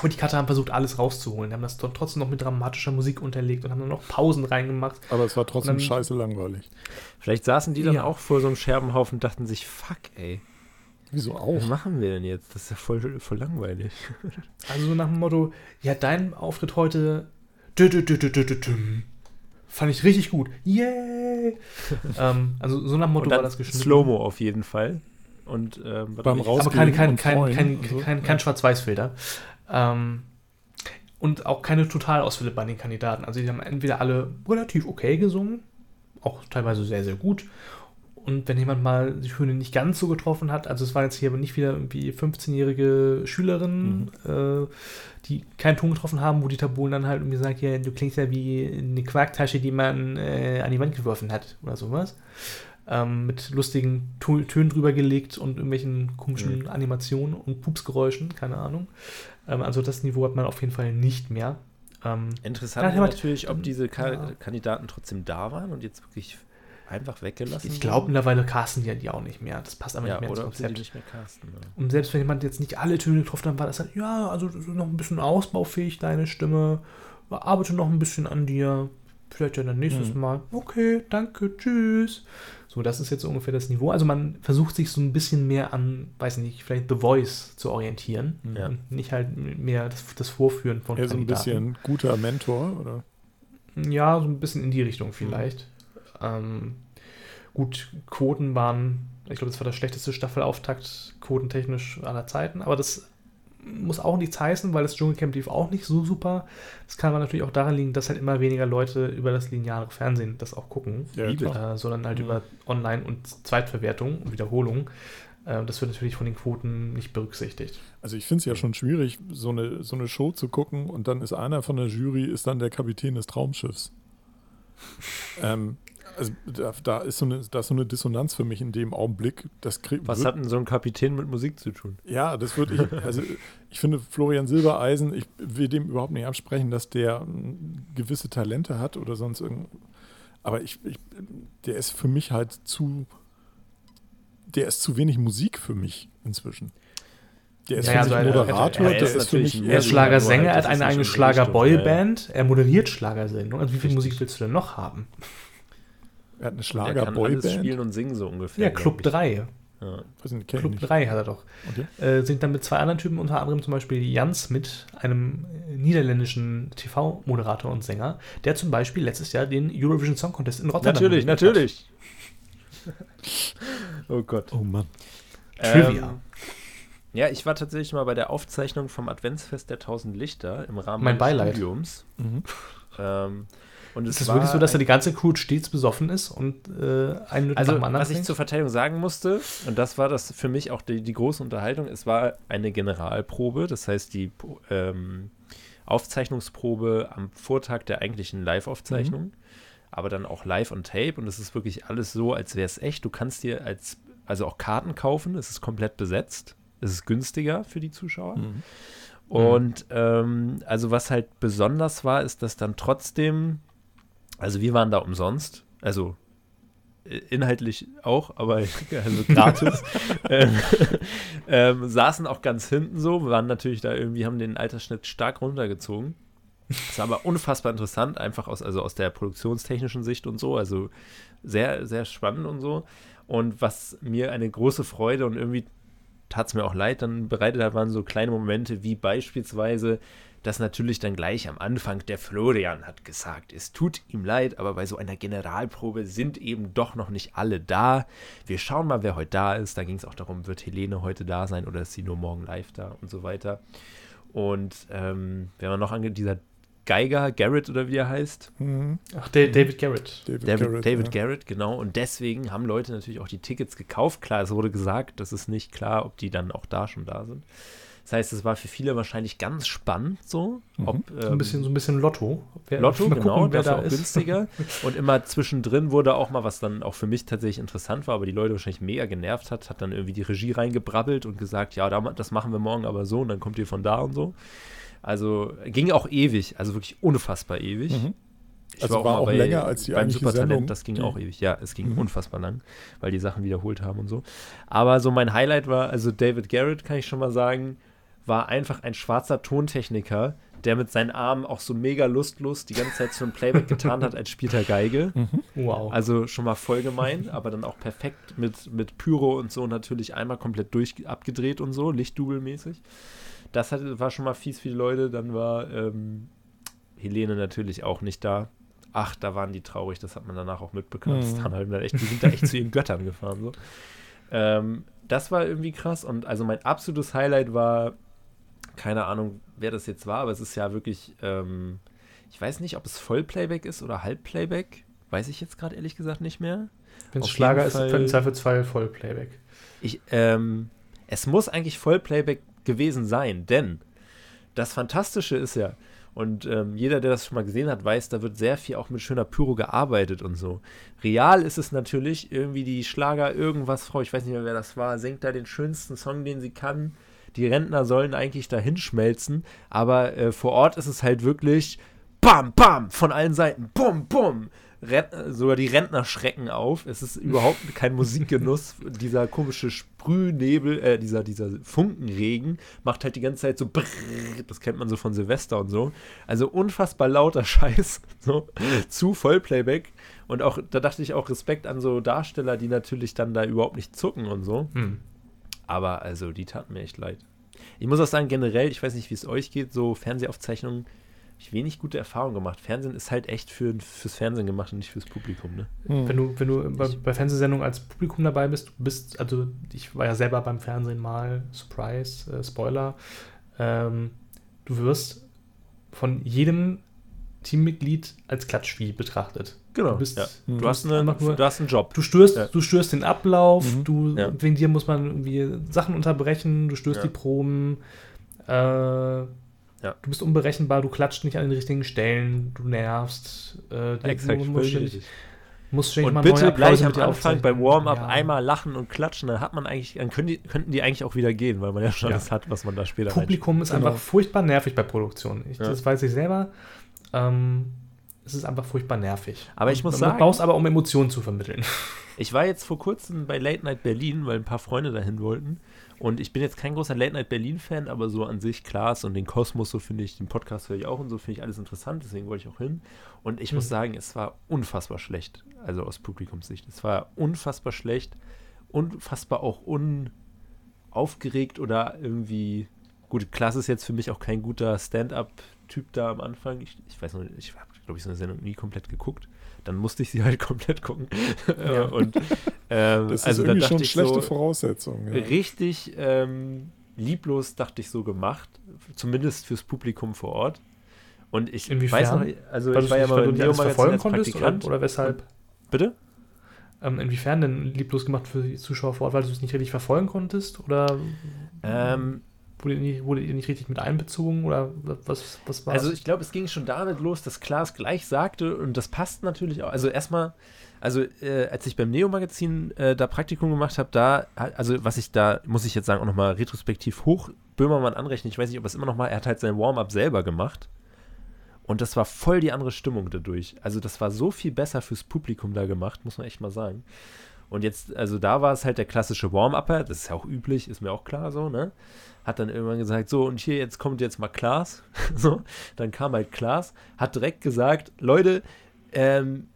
Und die Cutter haben versucht, alles rauszuholen. Die haben das dort trotzdem noch mit dramatischer Musik unterlegt und haben dann noch Pausen reingemacht. Aber es war trotzdem dann- scheiße langweilig. Vielleicht saßen die dann Ja. auch vor so einem Scherbenhaufen und dachten sich, fuck, ey, Wieso was auch? machen wir denn jetzt? Das ist ja voll, voll langweilig. Also so nach dem Motto, ja, dein Auftritt heute dü -dü -dü -dü -dü -dü -dü. Fand ich richtig gut. Yay! <laughs> ähm, also so nach dem Motto Und war das geschnitten. Slow-Mo auf jeden Fall. Und ähm, Beim Raus- Aber kein, kein, kein, kein, so. kein, kein Schwarz-Weiß-Filter. Ähm, und auch keine Totalausfälle bei den Kandidaten. Also die haben entweder alle relativ okay gesungen, auch teilweise sehr, sehr gut. Und wenn jemand mal die Höhe nicht ganz so getroffen hat, also es war jetzt hier aber nicht wieder irgendwie 15-jährige Schülerinnen, äh, die keinen Ton getroffen haben, wo die Tabulen dann halt irgendwie sagt, ja, du klingst ja wie eine Quarktasche, die man äh, an die Wand geworfen hat oder sowas. Ähm, mit lustigen Tu- Tönen drüber gelegt und irgendwelchen komischen Mhm. Animationen und Pupsgeräuschen, keine Ahnung. Ähm, also das Niveau hat man auf jeden Fall nicht mehr. Ähm, Interessant aber- natürlich, ob diese Ka Ja. Kandidaten trotzdem da waren und jetzt wirklich einfach weggelassen ich glaube, mittlerweile casten die ja die auch nicht mehr. Das passt aber ja, nicht mehr ins oder die Konzept. nicht mehr casten. ne? Und selbst wenn jemand jetzt nicht alle Töne getroffen hat, war das halt, ja, also noch ein bisschen ausbaufähig, deine Stimme. Arbeite noch ein bisschen an dir. Vielleicht ja dann nächstes Mhm. Mal. Okay, danke, tschüss. So, das ist jetzt so ungefähr das Niveau. Also man versucht sich so ein bisschen mehr an, weiß nicht, vielleicht The Voice zu orientieren. Ja. Und nicht halt mehr das, das Vorführen von Eher so ein bisschen guter Mentor, oder? Ja, so ein bisschen in die Richtung vielleicht. Ähm, gut, Quoten waren, ich glaube, das war der schlechteste Staffelauftakt quotentechnisch aller Zeiten, aber das muss auch nichts heißen, weil das Dschungelcamp lief auch nicht so super. Das kann aber natürlich auch daran liegen, dass halt immer weniger Leute über das lineare Fernsehen das auch gucken, Ja, äh, sondern halt Mhm. über Online- und Zweitverwertung und Wiederholung. Äh, das wird natürlich von den Quoten nicht berücksichtigt. Also ich finde es ja schon schwierig, so eine, so eine Show zu gucken und dann ist einer von der Jury, ist dann der Kapitän des Traumschiffs. <laughs> ähm, also da, da, ist so eine, da ist so eine Dissonanz für mich in dem Augenblick. Das krieg, Was wird, hat denn so ein Kapitän mit Musik zu tun? Ja, das würde ich, also ich finde Florian Silbereisen, ich will dem überhaupt nicht absprechen, dass der mm, gewisse Talente hat oder sonst irgend. Aber ich, ich, der ist für mich halt zu, der ist zu wenig Musik für mich inzwischen. Der ist Ja, für mich also er- Moderator, er- er der ist ist für mich Er ist Schlagersänger, er hat eine eigene Schlagerboyband, er moderiert Schlagersendungen. Also wie viel Richtig. Musik willst du denn noch haben? Er hat eine Der kann alles Schlager-Boyband. spielen und singen so ungefähr. Ja, Club ich. 3. Ja. Nicht, Club nicht. 3 hat er doch. Okay. Äh, singt dann mit zwei anderen Typen, unter anderem zum Beispiel Jans mit, einem äh, niederländischen TV-Moderator und Sänger, der zum Beispiel letztes Jahr den Eurovision Song Contest in Rotterdam Natürlich, natürlich. oh Gott. Oh Mann. Trivia. Ähm, ja, ich war tatsächlich mal bei der Aufzeichnung vom Adventsfest der Tausend Lichter im Rahmen Mein meines Beileid. Studiums. Mhm. Ähm, Und Ist es es war wirklich so, dass da die ganze Crew stets besoffen ist und äh, einen Also, nach dem anderen was ich zur Verteidigung sagen musste, und das war das für mich auch die, die große Unterhaltung, es war eine Generalprobe, das heißt die ähm, Aufzeichnungsprobe am Vortag der eigentlichen Live-Aufzeichnung, aber dann auch live on Tape und es ist wirklich alles so, als wäre es echt. Du kannst dir als, also auch Karten kaufen, es ist komplett besetzt, es ist günstiger für die Zuschauer. Mhm. Und ähm, also was halt besonders war, ist, dass dann trotzdem, also wir waren da umsonst, also äh, inhaltlich auch, aber <laughs> also gratis, <laughs> ähm, ähm, saßen auch ganz hinten so, waren natürlich da irgendwie, haben den Altersschnitt stark runtergezogen. Das war aber unfassbar interessant, einfach aus, also aus der produktionstechnischen Sicht und so, also sehr, sehr spannend und so. Und was mir eine große Freude und irgendwie tat es mir auch leid, dann bereitet hat, waren so kleine Momente wie beispielsweise, dass natürlich dann gleich am Anfang der Florian hat gesagt, es tut ihm leid, aber bei so einer Generalprobe sind eben doch noch nicht alle da. Wir schauen mal, wer heute da ist. Da ging es auch darum, wird Helene heute da sein oder ist sie nur morgen live da und so weiter. Und ähm, wer war noch ange dieser Geiger, Garrett oder wie er heißt, Mhm. Ach, Da- David Garrett. David, David, Garrett, David ja. Garrett, genau. Und deswegen haben Leute natürlich auch die Tickets gekauft. Klar, es wurde gesagt, das ist nicht klar, ob die dann auch da schon da sind. Das heißt, es war für viele wahrscheinlich ganz spannend so. Ob, Mhm. So ein ähm, bisschen, so ein bisschen Lotto. Wer, Lotto, mal genau, gucken, wer dafür da auch ist. günstiger. <laughs> Und immer zwischendrin wurde auch mal, was dann auch für mich tatsächlich interessant war, aber die Leute wahrscheinlich mega genervt hat, hat dann irgendwie die Regie reingebrabbelt und gesagt, ja, da- das machen wir morgen aber so und dann kommt ihr von da und so. Also ging auch ewig, also wirklich unfassbar ewig. Mhm. Ich Also war auch länger als die beim eigentliche Supertalent, Sendung, das ging auch ewig. Ja, es ging Mhm. unfassbar lang, weil die Sachen wiederholt haben und so. Aber so mein Highlight war, also David Garrett, kann ich schon mal sagen, war einfach ein schwarzer Tontechniker, der mit seinen Armen auch so mega lustlos die ganze Zeit so ein Playback getan hat, als spielt er Geige. Wow. Also schon mal voll gemein, aber dann auch perfekt mit, mit Pyro und so natürlich einmal komplett durch abgedreht und so, Lichtdubelmäßig. Das hat, war schon mal fies für die Leute. Dann war ähm, Helene natürlich auch nicht da. Ach, da waren die traurig, das hat man danach auch mitbekommen. Mhm. halt dann echt, die sind da echt zu ihren Göttern gefahren. So. Ähm, das war irgendwie krass. Und also mein absolutes Highlight war, keine Ahnung, wer das jetzt war, aber es ist ja wirklich, ähm, ich weiß nicht, ob es Vollplayback ist oder Halbplayback. Weiß ich jetzt gerade ehrlich gesagt nicht mehr. Wenn es Schlager ist, im Zweifelsfall Vollplayback. Ich, ähm, es muss eigentlich Vollplayback gewesen sein, denn das Fantastische ist ja, und ähm, jeder, der das schon mal gesehen hat, weiß, da wird sehr viel auch mit schöner Pyro gearbeitet und so. Real ist es natürlich irgendwie die Schlager irgendwas, Frau, ich weiß nicht mehr, wer das war, singt da den schönsten Song, den sie kann. Die Rentner sollen eigentlich da hinschmelzen, aber äh, vor Ort ist es halt wirklich bam, bam, von allen Seiten, bum, bum. Sogar die Rentner schrecken auf. Es ist überhaupt <laughs> kein Musikgenuss. dieser komische Sprühnebel, äh, dieser, dieser Funkenregen macht halt die ganze Zeit so brrr, das kennt man so von Silvester und so. Also unfassbar lauter <laughs> Scheiß, so zu Vollplayback. Und auch, da dachte ich auch Respekt an so Darsteller, die natürlich dann da überhaupt nicht zucken und so. Hm. Aber also, die taten mir echt leid. Ich muss auch sagen, generell, ich weiß nicht, wie es euch geht, so Fernsehaufzeichnungen, habe ich wenig gute Erfahrungen gemacht. Fernsehen ist halt echt für, fürs Fernsehen gemacht und nicht fürs Publikum, ne? Mhm. Wenn du, wenn du bei, bei Fernsehsendungen als Publikum dabei bist, du bist, also ich war ja selber beim Fernsehen mal, Surprise, äh, Spoiler, ähm, du wirst von jedem Teammitglied als Klatschvieh betrachtet. Genau. Du bist, ja. Mhm. Du, hast eine, nur- du hast einen Job. Du störst, Ja. du störst den Ablauf, Mhm. du, Ja. wegen dir muss man irgendwie Sachen unterbrechen, du störst die Proben, äh, du bist unberechenbar, du klatscht nicht an den richtigen Stellen, du nervst, äh, du Exakt, musst völlig ständig, musst ständig Und mal bitte gleich am Anfang beim. Warm-up einmal lachen und klatschen, dann hat man eigentlich, dann können die, könnten die eigentlich auch wieder gehen, weil man ja schon alles hat, was man da später Publikum ist Genau. einfach furchtbar nervig bei Produktionen. Ich. Das weiß ich selber. Ähm, es ist einfach furchtbar nervig. Aber ich muss man sagen- brauchst aber, um Emotionen zu vermitteln. <laughs> Ich war jetzt vor kurzem bei Late Night Berlin, weil ein paar Freunde dahin wollten. Und ich bin jetzt kein großer Late Night Berlin-Fan, aber so an sich Klaas und den Kosmos, so finde ich, den Podcast höre ich auch und so finde ich alles interessant, deswegen wollte ich auch hin. Und ich muss Mhm. sagen, es war unfassbar schlecht, also aus Publikumssicht. Es war unfassbar schlecht, unfassbar auch unaufgeregt oder irgendwie. Gut, Klaas ist jetzt für mich auch kein guter Stand-up-Typ da am Anfang. Ich, ich weiß noch nicht, ich habe, glaube ich, so eine Sendung nie komplett geguckt. Dann musste ich sie halt <laughs> komplett gucken. Ja. und ähm, Das ist also irgendwie schon schlechte so, Voraussetzung. Ja. richtig ähm, lieblos, dachte ich, so gemacht. Zumindest fürs Publikum vor Ort. Und ich Inwiefern? weiß noch, also Weil ich du war ja mal alles Neo-Magazin verfolgen als konntest oder, Praktikant. oder weshalb? Bitte? Ähm, inwiefern denn lieblos gemacht für die Zuschauer vor Ort, weil du es nicht richtig verfolgen konntest? Oder Ähm, wurde, ihr nicht, wurde ihr nicht richtig mit einbezogen? Oder was, was war Also ich glaube, es ging schon damit los, dass Klaas gleich sagte, und das passt natürlich auch. Also erstmal, also äh, als ich beim Neo-Magazin äh, da Praktikum gemacht habe, da, also was ich da, muss ich jetzt sagen, auch nochmal retrospektiv hoch Böhmermann anrechnen. Ich weiß nicht, ob er es immer noch mal, er hat halt sein Warm-up selber gemacht. Und das war voll die andere Stimmung dadurch. Also das war so viel besser fürs Publikum da gemacht, muss man echt mal sagen. Und jetzt, also da war es halt der klassische Warm-Upper, das ist ja auch üblich, ist mir auch klar so, ne? Hat dann irgendwann gesagt, so, und hier, jetzt kommt jetzt mal Klaas. <laughs> so, dann kam halt Klaas, hat direkt gesagt, Leute, ähm,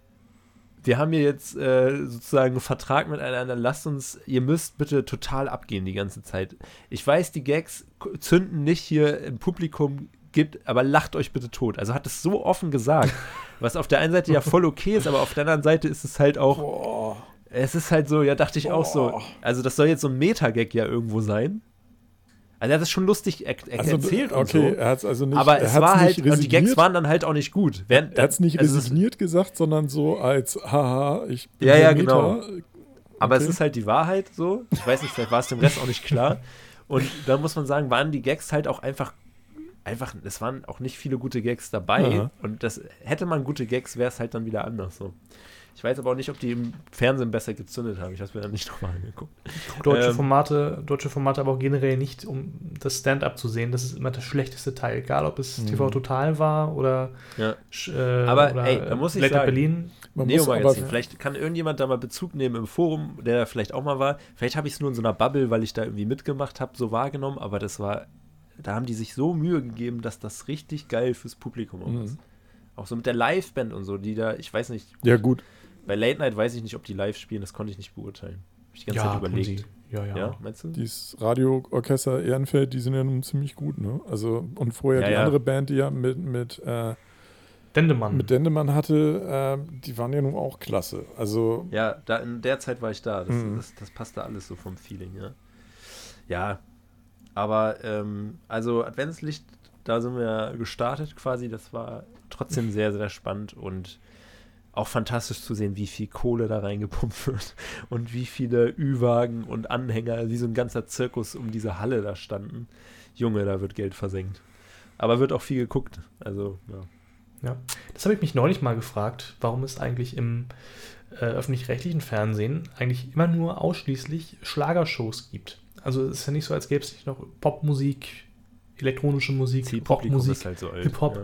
wir haben hier jetzt äh, sozusagen einen Vertrag miteinander, lasst uns, ihr müsst bitte total abgehen die ganze Zeit. Ich weiß, die Gags zünden nicht hier im Publikum, gibt, aber lacht euch bitte tot. Also hat es so offen gesagt, <laughs> was auf der einen Seite ja voll okay ist, aber auf der anderen Seite ist es halt auch, Boah. Es ist halt so, ja, dachte ich auch so. Also, das soll jetzt so ein Meta-Gag ja irgendwo sein. Also, er hat es schon lustig er er Also, erzählt und okay, so. er hat es also nicht. aber er es hat's war halt, und die Gags waren dann halt auch nicht gut. Während, Er hat es nicht also es resigniert gesagt, sondern so als, haha, ich bin Ja, ja, Meta. genau. Aber es Okay. ist halt die Wahrheit so. Ich weiß nicht, vielleicht war es dem Rest auch nicht klar. Und da muss man sagen, waren die Gags halt auch einfach, einfach, es waren auch nicht viele gute Gags dabei. Aha. Und das hätte man gute Gags, wäre es halt dann wieder anders so. Ich weiß aber auch nicht, ob die im Fernsehen besser gezündet haben. Ich habe es mir dann nicht <laughs> nochmal angeguckt. Deutsche Ähm, Formate, deutsche Formate aber auch generell nicht, um das Stand-up zu sehen. Das ist immer das schlechteste Teil. Egal, ob es Mhm. TV Total war oder, Ja. äh, Aber, oder ey, da muss ich sagen, Berlin. Man muss Neo-Magazin. aber, Vielleicht kann irgendjemand da mal Bezug nehmen im Forum, der da vielleicht auch mal war. Vielleicht habe ich es nur in so einer Bubble, weil ich da irgendwie mitgemacht habe, so wahrgenommen. Aber das war, da haben die sich so Mühe gegeben, dass das richtig geil fürs Publikum auch Mhm. ist. Auch so mit der Liveband und so, die da, ich weiß nicht, ja gut, bei Late Night weiß ich nicht, ob die live spielen, das konnte ich nicht beurteilen. Hab ich die ganze Zeit tun überlegt. Ja, ja. Ja, meinst du? dieses Radioorchester Ehrenfeld, die sind ja nun ziemlich gut, ne? Also, und vorher Ja, die ja. andere Band, die ja mit, mit, äh, Dendemann. mit Dendemann hatte, äh, die waren ja nun auch klasse. Also, Ja, da, in der Zeit war ich da. Das, Mhm. das, das passte alles so vom Feeling, ja. Ja, aber ähm, also Adventslicht, da sind wir gestartet quasi. Das war trotzdem sehr, sehr spannend und auch fantastisch zu sehen, wie viel Kohle da reingepumpt wird <laughs> und wie viele Ü-Wagen und Anhänger, wie so ein ganzer Zirkus um diese Halle da standen. Junge, da wird Geld versenkt. Aber wird auch viel geguckt. Also, ja. Ja. Das habe ich mich neulich mal gefragt, warum es eigentlich im äh, öffentlich-rechtlichen Fernsehen eigentlich immer nur ausschließlich Schlagershows gibt. Also es ist ja nicht so, als gäbe es nicht noch Popmusik, elektronische Musik, ist halt so. Hip-Hop. Ja.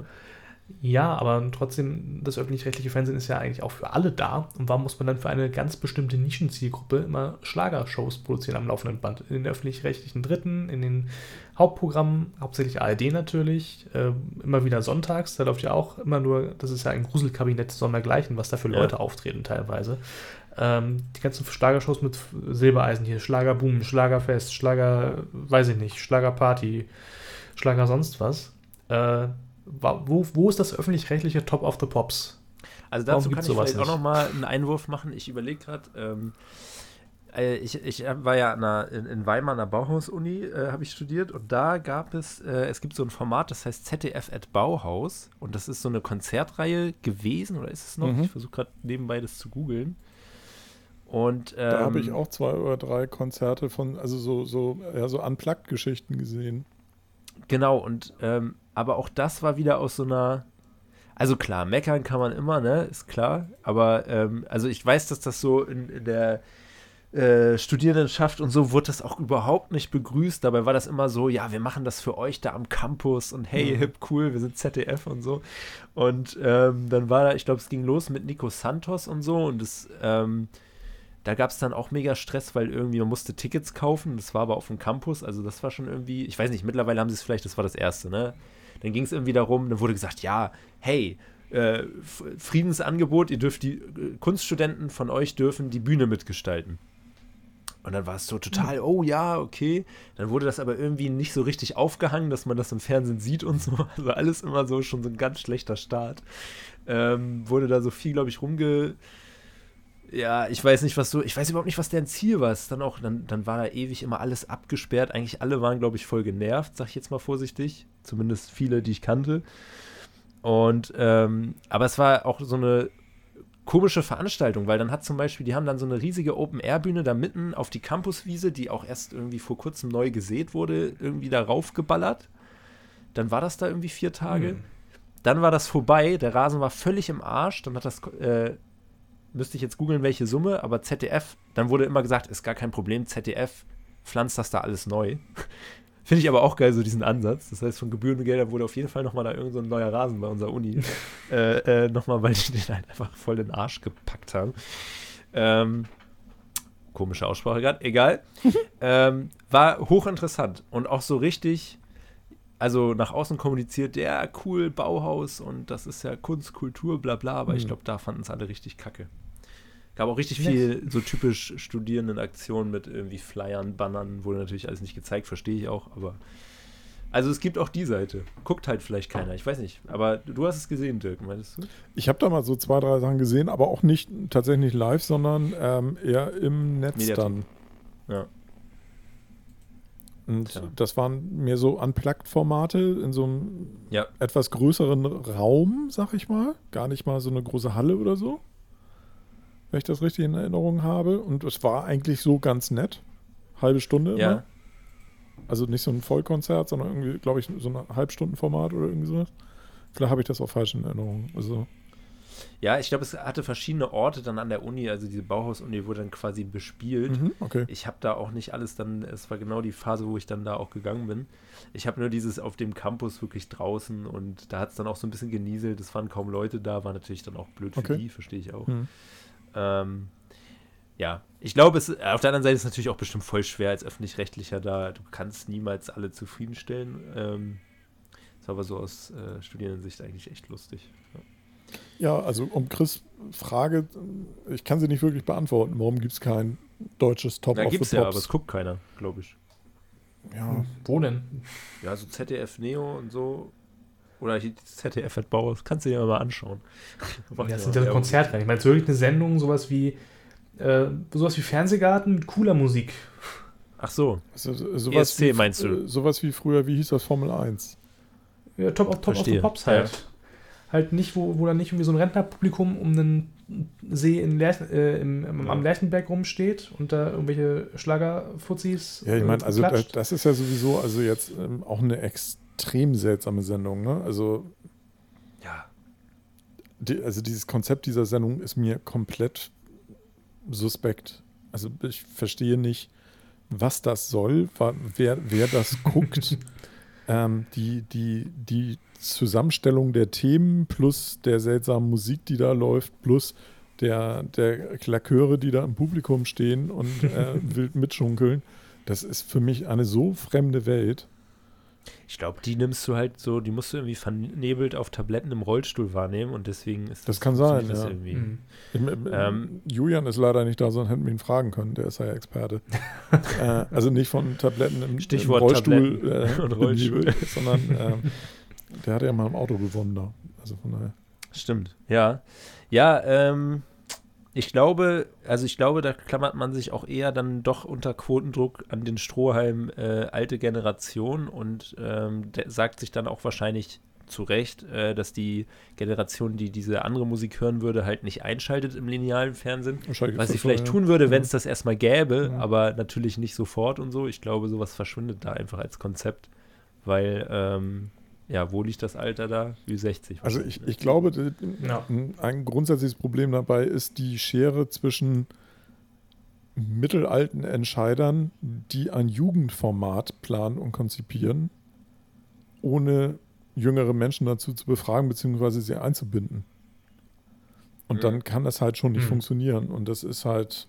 Ja, aber trotzdem, das öffentlich-rechtliche Fernsehen ist ja eigentlich auch für alle da. Und warum muss man dann für eine ganz bestimmte Nischenzielgruppe immer Schlagershows produzieren am laufenden Band? In den öffentlich-rechtlichen Dritten, in den Hauptprogrammen, hauptsächlich ARD natürlich, äh, immer wieder sonntags, da läuft ja auch immer nur, das ist ja ein Gruselkabinett sondergleichen, was da für Ja. Leute auftreten teilweise. Ähm, die ganzen Schlagershows mit Silbereisen hier, Schlagerboom, Schlagerfest, Schlager, weiß ich nicht, Schlagerparty, Schlager sonst was. Äh, wo, wo ist das öffentlich-rechtliche Top of the Pops? Also dazu kann ich sowas vielleicht auch nicht? noch mal einen Einwurf machen. Ich überlege gerade, ähm, äh, ich, ich war ja einer, in, in Weimar an der Bauhaus-Uni, äh, habe ich studiert und da gab es, äh, es gibt so ein Format, das heißt ZDF at Bauhaus und das ist so eine Konzertreihe gewesen oder ist es noch? Mhm. Ich versuche gerade nebenbei das zu googeln. Und ähm, da habe ich auch zwei oder drei Konzerte von, also so, so, ja, so Unplugged-Geschichten gesehen. Genau, und ähm, aber auch das war wieder aus so einer. Also klar, meckern kann man immer, ne? Ist klar. Aber ähm, also ich weiß, dass das so in, in der äh, Studierendenschaft und so wurde das auch überhaupt nicht begrüßt. Dabei war das immer so, ja, wir machen das für euch da am Campus und hey, Mhm. hip, cool, wir sind ZDF und so. Und ähm, dann war da, ich glaube, es ging los mit Nico Santos und so und es, ähm, da gab es dann auch mega Stress, weil irgendwie man musste Tickets kaufen. Das war aber auf dem Campus, also das war schon irgendwie, ich weiß nicht, mittlerweile haben sie es vielleicht, das war das erste, ne? Dann ging es irgendwie darum, dann wurde gesagt, ja, hey, äh, Friedensangebot, ihr dürft die äh, Kunststudenten von euch dürfen die Bühne mitgestalten. Und dann war es so total, oh ja, okay. Dann wurde das aber irgendwie nicht so richtig aufgehangen, dass man das im Fernsehen sieht und so. <laughs> Also alles immer so schon so ein ganz schlechter Start. Ähm, wurde da so viel, glaube ich, rumge. Ja, ich weiß nicht, was so, ich weiß überhaupt nicht, was deren Ziel war. Es ist dann auch, dann, dann war da ewig immer alles abgesperrt. Eigentlich alle waren, glaube ich, voll genervt, sag ich jetzt mal vorsichtig. Zumindest viele, die ich kannte. Und, ähm, aber es war auch so eine komische Veranstaltung, weil dann hat zum Beispiel, die haben dann so eine riesige Open-Air-Bühne da mitten auf die Campuswiese, die auch erst irgendwie vor kurzem neu gesät wurde, irgendwie da raufgeballert. Dann war das da irgendwie vier Tage. Hm. Dann war das vorbei, der Rasen war völlig im Arsch. Dann hat das, äh, müsste ich jetzt googeln, welche Summe, aber ZDF, dann wurde immer gesagt, ist gar kein Problem, ZDF pflanzt das da alles neu. <laughs> Finde ich aber auch geil, so diesen Ansatz. Das heißt, von Gebührengeldern wurde auf jeden Fall nochmal da irgend so ein neuer Rasen bei unserer Uni. <laughs> äh, äh, nochmal, weil die den halt einfach voll in den Arsch gepackt haben. Ähm, komische Aussprache gerade, egal. <laughs> ähm, war hochinteressant und auch so richtig, also nach außen kommuniziert, ja, cool, Bauhaus und das ist ja Kunst, Kultur, bla bla, aber mhm. ich glaube, da fanden es alle richtig kacke. Gab auch richtig viel so typisch Studierendenaktionen mit irgendwie Flyern, Bannern, wurde natürlich alles nicht gezeigt, verstehe ich auch, aber. Also es gibt auch die Seite. Guckt halt vielleicht keiner, ich weiß nicht. Aber du hast es gesehen, Dirk, meinst du? Ich habe da mal so zwei, drei Sachen gesehen, aber auch nicht tatsächlich live, sondern ähm, eher im Netz Mediathek. dann. Ja. Und Tja. das waren mehr so Unplugged-Formate in so einem ja. etwas größeren Raum, sag ich mal. Gar nicht mal so eine große Halle oder so wenn ich das richtig in Erinnerung habe. Und es war eigentlich so ganz nett. Halbe Stunde ja. Immer. Also nicht so ein Vollkonzert, sondern irgendwie, glaube ich, so ein Halbstundenformat oder irgendwie sowas. Vielleicht habe ich das auch falsch in Erinnerung. Also. Ja, ich glaube, es hatte verschiedene Orte dann an der Uni, also diese Bauhaus-Uni wurde dann quasi bespielt. Mhm, okay. Ich habe da auch nicht alles dann, es war genau die Phase, wo ich dann da auch gegangen bin. Ich habe nur dieses auf dem Campus wirklich draußen und da hat es dann auch so ein bisschen genieselt, es waren kaum Leute da, war natürlich dann auch blöd für okay. die, verstehe ich auch. Mhm. Ähm, ja, ich glaube, es auf der anderen Seite ist es natürlich auch bestimmt voll schwer als öffentlich-rechtlicher da. Du kannst niemals alle zufriedenstellen. Ähm, ist aber so aus äh, Studierendensicht eigentlich echt lustig. Ja. ja, also um Chris Frage, ich kann sie nicht wirklich beantworten. Warum gibt es kein deutsches Top da of gibt's the ja, aber es guckt keiner, glaube ich. Ja, wo denn? Ja, so ZDF Neo und so oder ZDF hat Bau, das kannst du dir mal anschauen. <laughs> ja, das sind ja Konzertreihen. Ich meine, es ist wirklich eine Sendung, sowas wie, äh, sowas wie Fernsehgarten mit cooler Musik. Ach so. Also, sowas ESC wie, meinst du? Sowas wie früher, wie hieß das, Formel 1? Ja, Top of, Top of the Pops halt. Ja. Halt nicht, wo, wo dann nicht irgendwie so ein Rentnerpublikum um einen See in Lerchen, äh, im, im, am Lerchenberg rumsteht und da irgendwelche Schlagerfuzis. Ja, ich meine, äh, also das, das, ist ja sowieso also jetzt ähm, auch eine extrem extrem seltsame Sendung, ne? Also. Ja. Die, also dieses Konzept dieser Sendung ist mir komplett suspekt. Also ich verstehe nicht, was das soll, wer, wer das <laughs> guckt. ähm, die, die, die Zusammenstellung der Themen plus der seltsamen Musik, die da läuft, plus der, der Klaköre, die da im Publikum stehen und äh, <laughs> wild mitschunkeln. Das ist für mich eine so fremde Welt. Ich glaube, die nimmst du halt so, die musst du irgendwie vernebelt auf Tabletten im Rollstuhl wahrnehmen und deswegen ist das. Das kann sein, ja. Mhm. Ich, ähm, Julian ist leider nicht da, sonst hätten wir ihn fragen können, der ist ja Experte. <laughs> äh, also nicht von Tabletten im, Stichwort im Rollstuhl, äh, und Rollstuhl. <laughs> sondern äh, der hat ja mal im Auto gewonnen da. Also von daher. Stimmt, ja. Ja, ähm, ich glaube, also ich glaube, da klammert man sich auch eher dann doch unter Quotendruck an den Strohhalm äh, alte Generation und ähm, sagt sich dann auch wahrscheinlich zu Recht, äh, dass die Generation, die diese andere Musik hören würde, halt nicht einschaltet im linearen Fernsehen. Was sie vielleicht tun würde, wenn es das erstmal gäbe, ja. aber natürlich nicht sofort und so. Ich glaube, sowas verschwindet da einfach als Konzept, weil ähm, ja, wo liegt das Alter da? Wie 60. Also ich, ich glaube, ja. ein grundsätzliches Problem dabei ist die Schere zwischen mittelalten Entscheidern, die ein Jugendformat planen und konzipieren, ohne jüngere Menschen dazu zu befragen bzw. sie einzubinden. Und mhm. dann kann das halt schon nicht mhm. funktionieren. Und das ist halt,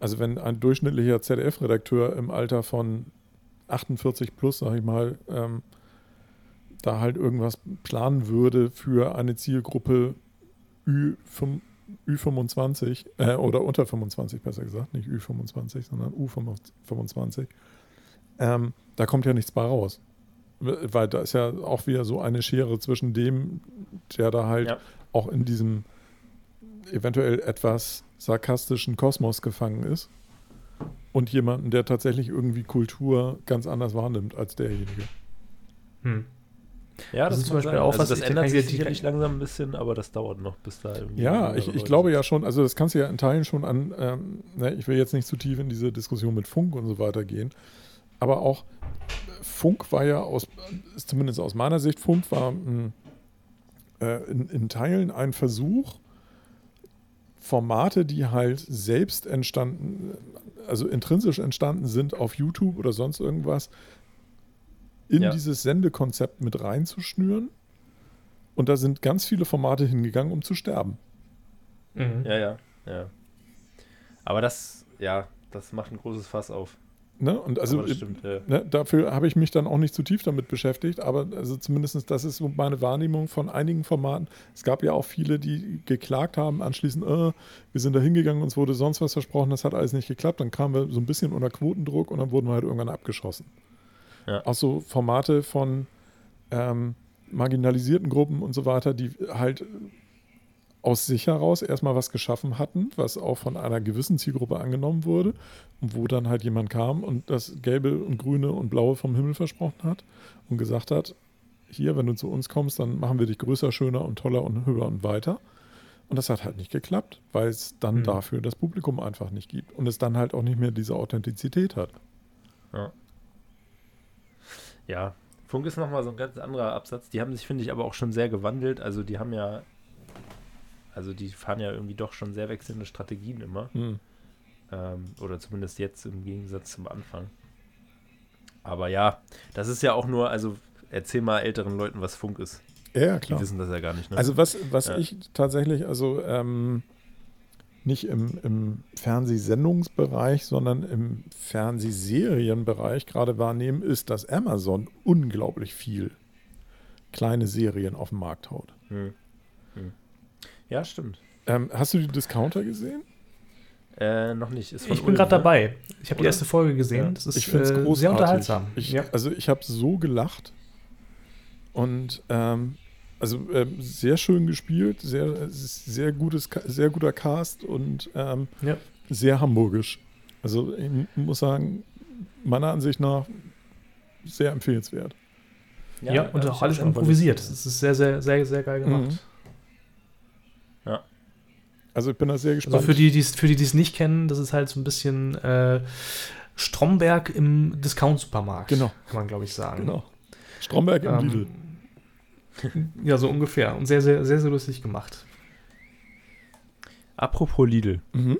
also wenn ein durchschnittlicher ZDF-Redakteur im Alter von 48 plus, sag ich mal, ähm, da halt irgendwas planen würde für eine Zielgruppe Ü5, Ü25 äh, oder unter 25 besser gesagt, nicht Ü25, sondern U25, ähm, da kommt ja nichts bei raus. Weil da ist ja auch wieder so eine Schere zwischen dem, der da halt ja. auch in diesem eventuell etwas sarkastischen Kosmos gefangen ist und jemanden, der tatsächlich irgendwie Kultur ganz anders wahrnimmt als derjenige. Hm. Ja, Das das, ist zum Beispiel sein. auch also was, das ändert sich sicherlich langsam ein bisschen, aber das dauert noch, bis da irgendwie. Ja, ich, ich glaube ja schon, also das kannst du ja in Teilen schon an, ähm, ne, ich will jetzt nicht zu tief in diese Diskussion mit Funk und so weiter gehen, aber auch äh, Funk war ja aus, ist zumindest aus meiner Sicht, Funk war mh, äh, in, in Teilen ein Versuch, Formate, die halt selbst entstanden, also intrinsisch entstanden sind auf YouTube oder sonst irgendwas, in Ja. dieses Sendekonzept mit reinzuschnüren. Und da sind ganz viele Formate hingegangen, um zu sterben. Mhm. Ja, ja, ja. Aber das, ja, das macht ein großes Fass auf. Ne? Und also das stimmt, ja. ne, dafür habe ich mich dann auch nicht zu tief damit beschäftigt, aber also zumindest das ist so meine Wahrnehmung von einigen Formaten. Es gab ja auch viele, die geklagt haben, anschließend, äh, wir sind da hingegangen, uns wurde sonst was versprochen, das hat alles nicht geklappt. Dann kamen wir so ein bisschen unter Quotendruck und dann wurden wir halt irgendwann abgeschossen. Ja. Auch so Formate von ähm, marginalisierten Gruppen und so weiter, die halt aus sich heraus erstmal was geschaffen hatten, was auch von einer gewissen Zielgruppe angenommen wurde und wo dann halt jemand kam und das Gelbe und Grüne und Blaue vom Himmel versprochen hat und gesagt hat, hier, wenn du zu uns kommst, dann machen wir dich größer, schöner und toller und höher und weiter. Und das hat halt nicht geklappt, weil es dann Mhm. dafür das Publikum einfach nicht gibt und es dann halt auch nicht mehr diese Authentizität hat. Ja, Funk ist nochmal so ein ganz anderer Absatz. Die haben sich, finde ich, aber auch schon sehr gewandelt. Also die haben ja, also die fahren ja irgendwie doch schon sehr wechselnde Strategien immer. Hm. Ähm, oder zumindest jetzt im Gegensatz zum Anfang. Aber ja, das ist ja auch nur, also erzähl mal älteren Leuten, was Funk ist. Ja, Die klar. wissen das ja gar nicht, ne? Also was, was Ja. ich tatsächlich, also ähm, nicht im, im Fernsehsendungsbereich, sondern im Fernsehserienbereich gerade wahrnehmen, ist, dass Amazon unglaublich viel kleine Serien auf den Markt haut. Hm. Hm. Ja, stimmt. Ähm, hast du die Discounter gesehen? Äh, noch nicht. Ist von Ich bin gerade ne? dabei. Ich habe die erste Folge gesehen. Ja. Das ist ich finde es äh, großartig. sehr unterhaltsam. Ich, ja. Also ich habe so gelacht und ähm, also ähm, sehr schön gespielt, sehr, es sehr gutes, sehr guter Cast und ähm, Ja. sehr hamburgisch. Also ich muss sagen, meiner Ansicht nach sehr empfehlenswert. Ja, und hab auch alles improvisiert. Das ist sehr, sehr, sehr, sehr geil gemacht. Mhm. Also ich bin da sehr Also gespannt. für die, die es für die, die es nicht kennen, das ist halt so ein bisschen äh, Stromberg im Discount-Supermarkt. Genau. Kann man, glaube ich, sagen. genau. Stromberg im Lidl. <laughs> Ja, so ungefähr. Und sehr, sehr, sehr, sehr lustig gemacht. Apropos Lidl. Mhm.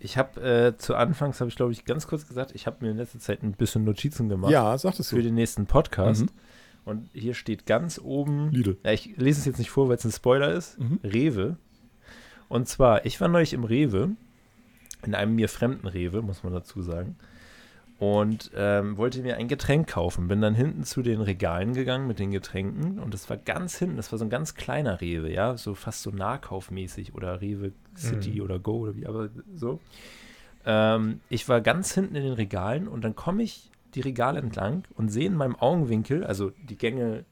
Ich habe äh, zu Anfangs, habe ich glaube ich ganz kurz gesagt, ich habe mir in letzter Zeit ein bisschen Notizen gemacht Ja, sagtest für du. den nächsten Podcast. Mhm. Und hier steht ganz oben, Lidl. ja, ich lese es jetzt nicht vor, weil es ein Spoiler ist, Mhm. Rewe. Und zwar, ich war neulich im Rewe, in einem mir fremden Rewe, muss man dazu sagen, und ähm, wollte mir ein Getränk kaufen. Bin dann hinten zu den Regalen gegangen mit den Getränken und das war ganz hinten, das war so ein ganz kleiner Rewe, ja, so fast so nahkaufmäßig oder Rewe City Mhm. oder Go oder wie, aber so. Ähm, ich war ganz hinten in den Regalen und dann komme ich die Regale entlang und sehe in meinem Augenwinkel, also die Gänge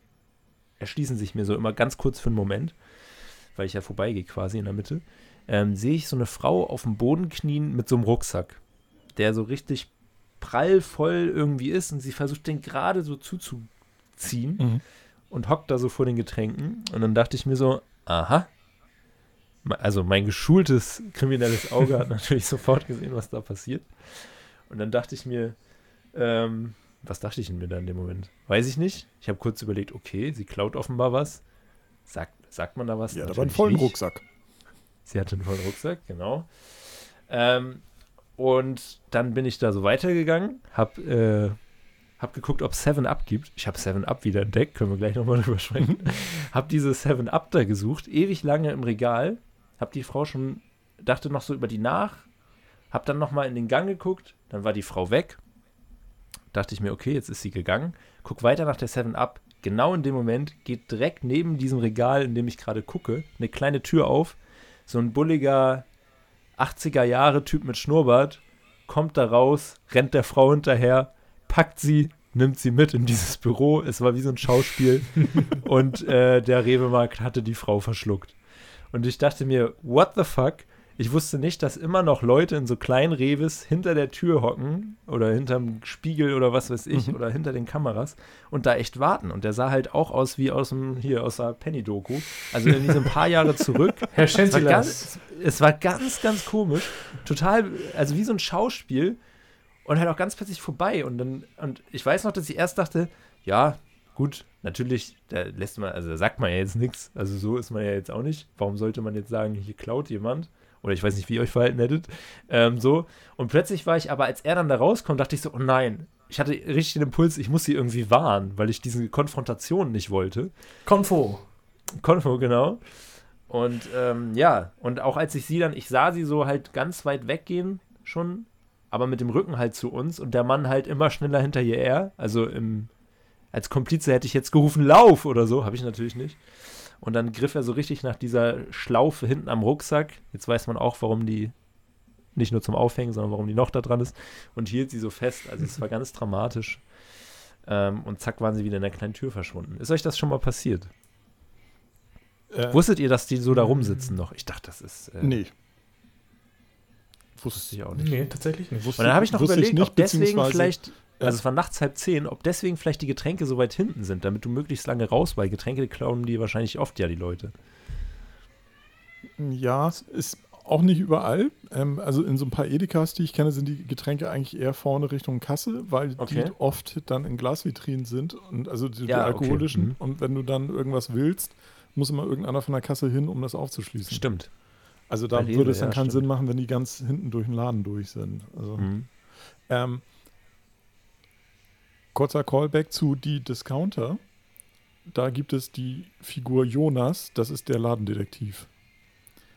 erschließen sich mir so immer ganz kurz für einen Moment, weil ich ja vorbeigehe quasi in der Mitte, ähm, sehe ich so eine Frau auf dem Boden knien mit so einem Rucksack, der so richtig prallvoll irgendwie ist und sie versucht den gerade so zuzuziehen Mhm. und hockt da so vor den Getränken und dann dachte ich mir so, aha, also mein geschultes kriminelles Auge hat <laughs> natürlich sofort gesehen, was da passiert und dann dachte ich mir, ähm, was dachte ich mir da in dem Moment? Weiß ich nicht. Ich habe kurz überlegt, okay, sie klaut offenbar was. Sagt, sagt man da was? Ja, da war ein Natürlich vollen nicht. Rucksack. Sie hatte einen vollen Rucksack, genau. Ähm, und dann bin ich da so weitergegangen, hab, äh, hab geguckt, ob 7-Up gibt. Ich habe 7-Up wieder entdeckt, können wir gleich nochmal <laughs> drüber sprechen. hab diese 7-Up da gesucht, ewig lange im Regal. Hab die Frau schon, dachte noch so über die nach. Hab dann nochmal in den Gang geguckt, dann war die Frau weg. Dachte ich mir, okay, jetzt ist sie gegangen. Guck weiter nach der 7-Up. Genau in dem Moment geht direkt neben diesem Regal, in dem ich gerade gucke, eine kleine Tür auf so ein bulliger 80er Jahre Typ mit Schnurrbart kommt da raus, rennt der Frau hinterher, packt sie, nimmt sie mit in dieses Büro. Es war wie so ein Schauspiel <laughs> und äh, der Rewe-Markt hatte die Frau verschluckt. Und ich dachte mir, what the fuck? Ich wusste nicht, dass immer noch Leute in so kleinen Reves hinter der Tür hocken oder hinterm Spiegel oder was weiß ich Mhm. oder hinter den Kameras und da echt warten. Und der sah halt auch aus wie aus dem, hier, aus der Penny-Doku. Also irgendwie so ein paar Jahre zurück. <laughs> Herr Es Schenzilas. ganz, es war ganz, ganz komisch. Total, also wie so ein Schauspiel und halt auch ganz plötzlich vorbei. Und dann, und ich weiß noch, dass ich erst dachte, ja, gut, natürlich, da lässt man, also da sagt man ja jetzt nichts. Also so ist man ja jetzt auch nicht. Warum sollte man jetzt sagen, hier klaut jemand? Oder ich weiß nicht, wie ihr euch verhalten hättet. Ähm, so. Und plötzlich war ich aber, als er dann da rauskommt, dachte ich so, oh nein. Ich hatte richtig den Impuls, ich muss sie irgendwie warnen, weil ich diese Konfrontation nicht wollte. Konfo. Konfo, genau. Und ähm, ja, und auch als ich sie dann, ich sah sie so halt ganz weit weggehen schon, aber mit dem Rücken halt zu uns und der Mann halt immer schneller hinter ihr her. Also im, als Komplize hätte ich jetzt gerufen, Lauf oder so, habe ich natürlich nicht. Und dann griff er so richtig nach dieser Schlaufe hinten am Rucksack. Jetzt weiß man auch, warum die nicht nur zum Aufhängen, sondern warum die noch da dran ist. Und hielt sie so fest. Also es war <laughs> ganz dramatisch. Ähm, und zack waren sie wieder in der kleinen Tür verschwunden. Ist euch das schon mal passiert? Äh, Wusstet ihr, dass die so da rumsitzen noch? Ich dachte, das ist. Äh, nee. Wusste ich auch nicht. Nee, tatsächlich nicht. Wusste- Und dann habe ich noch überlegt, nicht, ob deswegen vielleicht. Also es war nachts halb zehn, ob deswegen vielleicht die Getränke so weit hinten sind, damit du möglichst lange raus, weil Getränke klauen die wahrscheinlich oft ja die Leute. Ja, es ist auch nicht überall. Ähm, also in so ein paar Edekas, die ich kenne, sind die Getränke eigentlich eher vorne Richtung Kasse, weil Okay. die oft dann in Glasvitrinen sind und also die, die Ja, okay. alkoholischen. Mhm. Und wenn du dann irgendwas willst, muss immer irgendeiner von der Kasse hin, um das aufzuschließen. Stimmt. Also da Rewe, würde es dann ja, keinen stimmt. Sinn machen, wenn die ganz hinten durch den Laden durch sind. Also, Mhm. ähm, kurzer Callback zu die Discounter. Da gibt es die Figur Jonas, das ist der Ladendetektiv.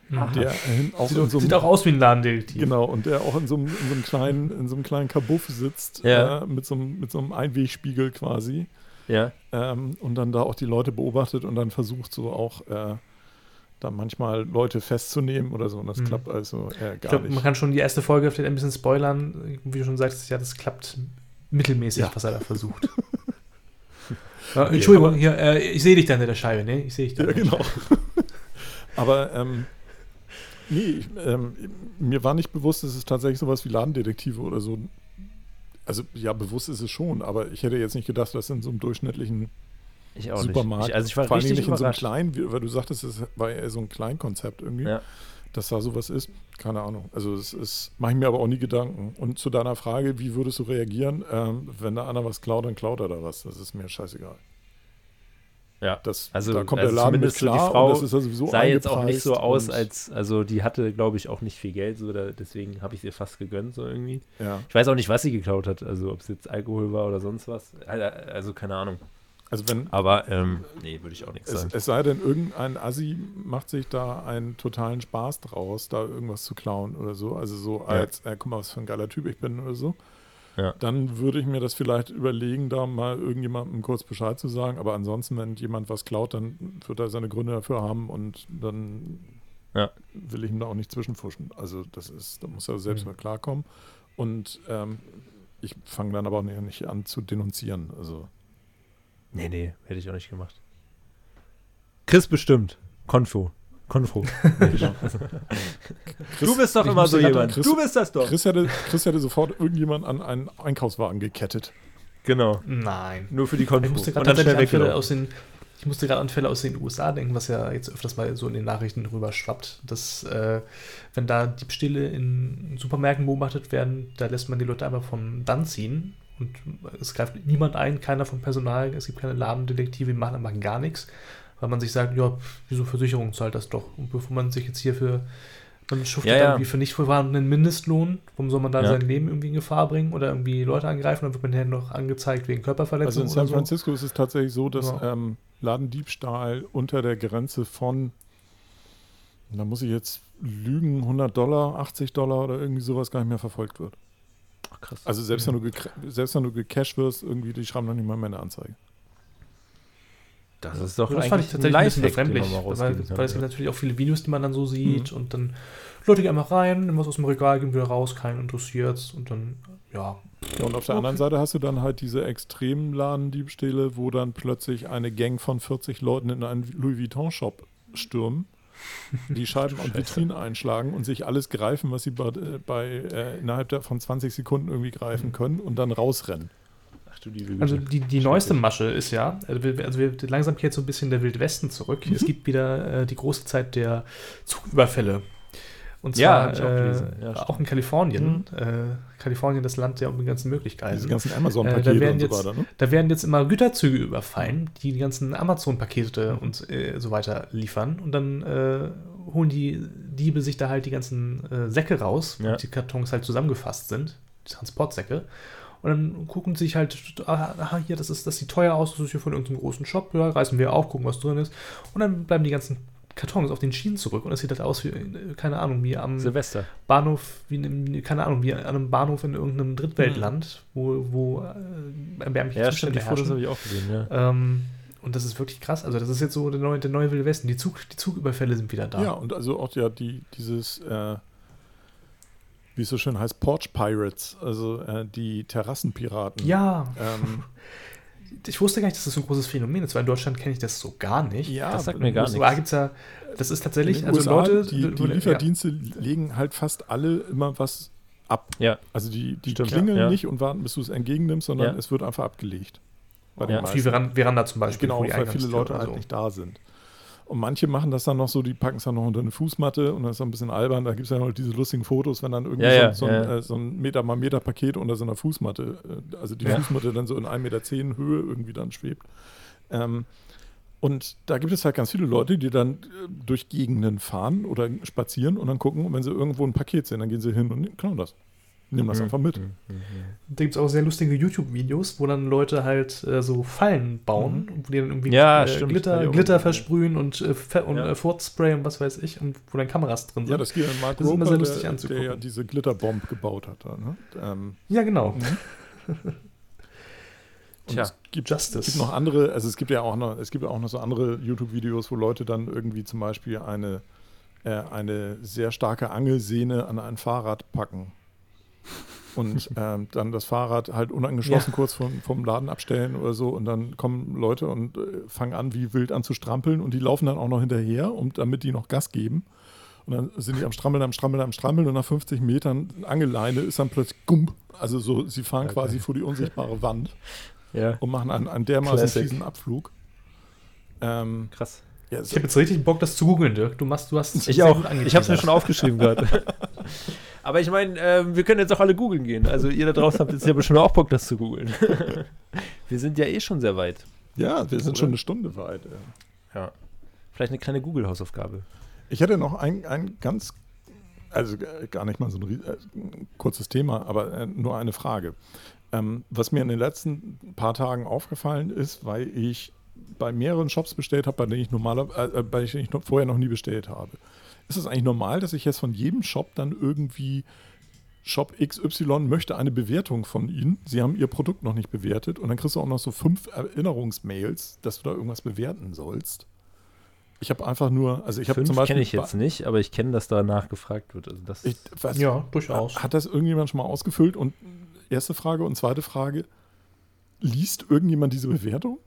Mhm. Der auch Sieht, so einem sieht auch aus wie ein Ladendetektiv. Genau, und der auch in so einem, in so einem kleinen, in so einem kleinen Kabuff sitzt, Ja. äh, mit, so einem, mit so einem Einwegspiegel quasi. Ja. Ähm, und dann da auch die Leute beobachtet und dann versucht so auch äh, da manchmal Leute festzunehmen oder so. Und das Mhm. klappt also äh, Ich gar glaube, man nicht. kann schon die erste Folge vielleicht ein bisschen spoilern. Wie du schon sagst, ja, das klappt mittelmäßig, Ja. was er da versucht. <laughs> ja, Entschuldigung, hier, äh, ich sehe dich da hinter der Scheibe, ne? Ich sehe dich da. Ja, genau. <laughs> Aber ähm, nee, ich, ähm, mir war nicht bewusst, dass es tatsächlich sowas wie Ladendetektive oder so. Also ja, bewusst ist es schon, aber ich hätte jetzt nicht gedacht, dass in so einem durchschnittlichen Ich auch Supermarkt. nicht. Ich, also ich war Vor allem nicht in so einem kleinen, weil du sagtest, es war eher so ein Kleinkonzept irgendwie, Ja. Dass da sowas ist. Keine Ahnung. Also es ist, mache ich mir aber auch nie Gedanken. Und zu deiner Frage, wie würdest du reagieren, ähm, wenn da einer was klaut, dann klaut er da was. Das ist mir scheißegal. Ja. Das, Also, da kommt also der Laden mit zumindest so die klar Frau das sowieso sah jetzt auch nicht so aus, als, also die hatte, glaube ich, auch nicht viel Geld, so da, deswegen habe ich ihr fast gegönnt, so irgendwie. Ja. Ich weiß auch nicht, was sie geklaut hat, also ob es jetzt Alkohol war oder sonst was. Also keine Ahnung. Also wenn Aber, ähm, nee, würde ich auch nichts sagen. es sei denn, irgendein Assi macht sich da einen totalen Spaß draus, da irgendwas zu klauen oder so. Also so als, äh, guck mal, was für ein geiler Typ ich bin oder so. Ja. Dann würde ich mir das vielleicht überlegen, da mal irgendjemandem kurz Bescheid zu sagen. Aber ansonsten, wenn jemand was klaut, dann wird er seine Gründe dafür haben und dann Ja. will ich ihm da auch nicht zwischenfuschen. Also das ist, da muss er selbst Mhm. mal klarkommen. Und ähm, ich fange dann aber auch nicht an zu denunzieren. Also Nee, nee, hätte ich auch nicht gemacht. Chris bestimmt. Konfo. Konfo. <laughs> du bist doch ich immer so jemand. Chris- du bist das doch. Chris hätte, Chris hätte sofort irgendjemand an einen Einkaufswagen gekettet. Genau. Nein. Nur für die Konfo. Ich musste Und gerade dann schnell tatsächlich an Fälle weggelaufen. aus den, ich musste gerade an Fälle aus den USA denken, was ja jetzt öfters mal so in den Nachrichten rüber schwappt, dass äh, wenn da Diebstähle in Supermärkten beobachtet werden, da lässt man die Leute einfach vom Dann ziehen und es greift niemand ein, keiner vom Personal, es gibt keine Ladendetektive, die machen einfach gar nichts, weil man sich sagt, ja, wieso Versicherung zahlt das doch und bevor man sich jetzt hier für man schuftet Ja, ja. irgendwie für nicht vorhandenen Mindestlohn. Warum soll man da Ja. sein Leben irgendwie in Gefahr bringen oder irgendwie Leute angreifen? Dann wird man dann noch angezeigt wegen Also Körperverletzung in San oder so. Francisco ist es tatsächlich so, dass Ja. ähm, Ladendiebstahl unter der Grenze von, da muss ich jetzt lügen, 100 Dollar, 80 Dollar oder irgendwie sowas gar nicht mehr verfolgt wird. Ach, krass. Also selbst wenn du, gekra- selbst wenn du gecasht wirst, irgendwie, die schreiben noch nicht mal mehr eine Anzeige. das ist doch das fand ich tatsächlich ein bisschen befremdlich, weil, weil es gibt natürlich auch viele Videos, die man dann so sieht und dann Leute gehen einfach rein, nehmen was aus dem Regal, gehen wieder raus, keinen interessiert's und dann, ja. Ja, und auf der anderen Seite hast du dann halt diese extremen Ladendiebstähle, wo dann plötzlich eine Gang von 40 Leuten in einen Louis Vuitton-Shop stürmen die Scheiben <laughs> und Vitrinen einschlagen und sich alles greifen, was sie bei, äh, bei äh, innerhalb der, von 20 Sekunden irgendwie greifen können und dann rausrennen. Ach du liebe Also die, die neueste Masche ist ja, also wir, also wir langsam kehrt so ein bisschen der Wildwesten zurück. Mhm. Es gibt wieder äh, die große Zeit der Zugüberfälle. Und Ja, zwar auch äh, gelesen. Ja, auch in Kalifornien. Äh, Kalifornien, das Land der ganzen Möglichkeiten. Diese ganzen Äh, Amazon-Pakete da werden und so jetzt- weiter. Ne? Da werden jetzt immer Güterzüge überfallen, die die ganzen Amazon-Pakete Mhm. und äh, so weiter liefern. Und dann äh, holen die Diebe sich da halt die ganzen äh, Säcke raus, wo Ja. die Kartons halt zusammengefasst sind, die Transportsäcke. Und dann gucken sie sich halt, ah, aha, hier, das, ist, das sieht teuer aus, das ist hier von irgendeinem großen Shop, ja, reißen wir auf, gucken, was drin ist. Und dann bleiben die ganzen Kartons auf den Schienen zurück und es sieht halt aus wie, äh, keine Ahnung, wie am Silvester. Bahnhof, wie in, einem- keine Ahnung, wie an einem Bahnhof in irgendeinem Drittweltland, wo, wo äh, erbärmliche Ja, stimmt, die Zustände Fotos herrschen. habe ich auch gesehen, ja. Ähm, und das ist wirklich krass. Also, das ist jetzt so der neue, der neue Wilde Westen. Die, Zug, die Zugüberfälle sind wieder da. Ja, und also auch ja die, dieses, äh, wie es so schön heißt, Porch Pirates, also äh, die Terrassenpiraten. Ja, Ähm, <laughs> ich wusste gar nicht, dass das so ein großes Phänomen ist, weil in Deutschland kenne ich das so gar nicht. ja, Das sagt mir gar nichts. USA gibt es ja, das ist In tatsächlich, den also USA, Leute, die, die ja. Lieferdienste legen halt fast alle immer was ab. Ja. Also die, die Stimmt, klingeln ja. nicht und warten, bis du es entgegennimmst, sondern Ja. es wird einfach abgelegt. Bei Ja. den Wie Veranda zum Beispiel. Genau, wo die weil viele Leute halt so. nicht da sind. Und manche machen das dann noch so, die packen es dann noch unter eine Fußmatte und das ist dann ein bisschen albern. Da gibt es ja noch diese lustigen Fotos, wenn dann irgendwie Ja, ja, so, so, ja, ein, ja. äh, so ein Meter mal Meter Paket unter so einer Fußmatte, äh, also die. Fußmatte dann so in 1,10 Meter Höhe irgendwie dann schwebt. Ähm, und da gibt es halt ganz viele Leute, die dann äh, durch Gegenden fahren oder spazieren und dann gucken, und wenn sie irgendwo ein Paket sehen, dann gehen sie hin und klauen das. Nehmen das Mhm. einfach mit. Mhm, mhm. Da gibt es auch sehr lustige YouTube-Videos, wo dann Leute halt äh, so Fallen bauen, wo die dann irgendwie Ja, äh, stimmt. Glitter, Glitter versprühen und, äh, und Ja. äh, Furzspray und was weiß ich, und wo dann Kameras drin sind. Ja, das geht an Mark Das ist immer Roper, sehr lustig der, anzugucken. der ja diese Glitterbomb gebaut hat. Da, ne? ähm, Ja, genau. <laughs> und Tja, es gibt Justice. Es gibt noch andere, also es gibt ja auch noch, es gibt ja auch noch so andere YouTube-Videos, wo Leute dann irgendwie zum Beispiel eine, äh, eine sehr starke Angelsehne an ein Fahrrad packen. Und <laughs> ähm, dann das Fahrrad halt unangeschlossen Ja. kurz vom, vom Laden abstellen oder so. Und dann kommen Leute und äh, fangen an, wie wild an zu strampeln. Und die laufen dann auch noch hinterher, um, damit die noch Gas geben. Und dann sind die am Strampeln, am Strampeln, am Strampeln. Und nach 50 Metern Angelleine ist dann plötzlich gump. Also so, sie fahren Okay. quasi vor die unsichtbare Wand Ja, und machen einen, einen dermaßen Classic. fiesen Abflug. Ähm, krass. Ja, Ich habe jetzt richtig Bock, das zu googeln, Dirk. Du machst, du hast es Ich sehr auch. gut Ich habe es mir schon aufgeschrieben <laughs> gerade. <laughs> Aber ich meine, ähm, wir können jetzt auch alle googeln gehen. Also ihr da draußen habt jetzt ja bestimmt auch Bock, das zu googeln. <laughs> wir sind ja eh schon sehr weit. ja, wir sind Oder? schon eine Stunde weit. ja. Ja. Vielleicht eine kleine Google-Hausaufgabe. Ich hätte noch ein, ein ganz, also äh, gar nicht mal so ein, äh, ein kurzes Thema, aber äh, nur eine Frage. Ähm, was mir in den letzten paar Tagen aufgefallen ist, weil ich bei mehreren Shops bestellt habe, bei denen ich normaler, äh, äh, bei denen ich noch, vorher noch nie bestellt habe. Ist es eigentlich normal, dass ich jetzt von jedem Shop dann irgendwie Shop XY möchte eine Bewertung von Ihnen. Sie haben Ihr Produkt noch nicht bewertet und dann kriegst du auch noch so fünf Erinnerungsmails, dass du da irgendwas bewerten sollst. Ich habe einfach nur, also ich habe zum Beispiel kenne ich jetzt nicht, aber ich kenne, dass da nachgefragt wird. Also das ich weiß, Ja, durchaus. Hat das irgendjemand schon mal ausgefüllt? Und erste Frage und zweite Frage: Liest irgendjemand diese Bewertung?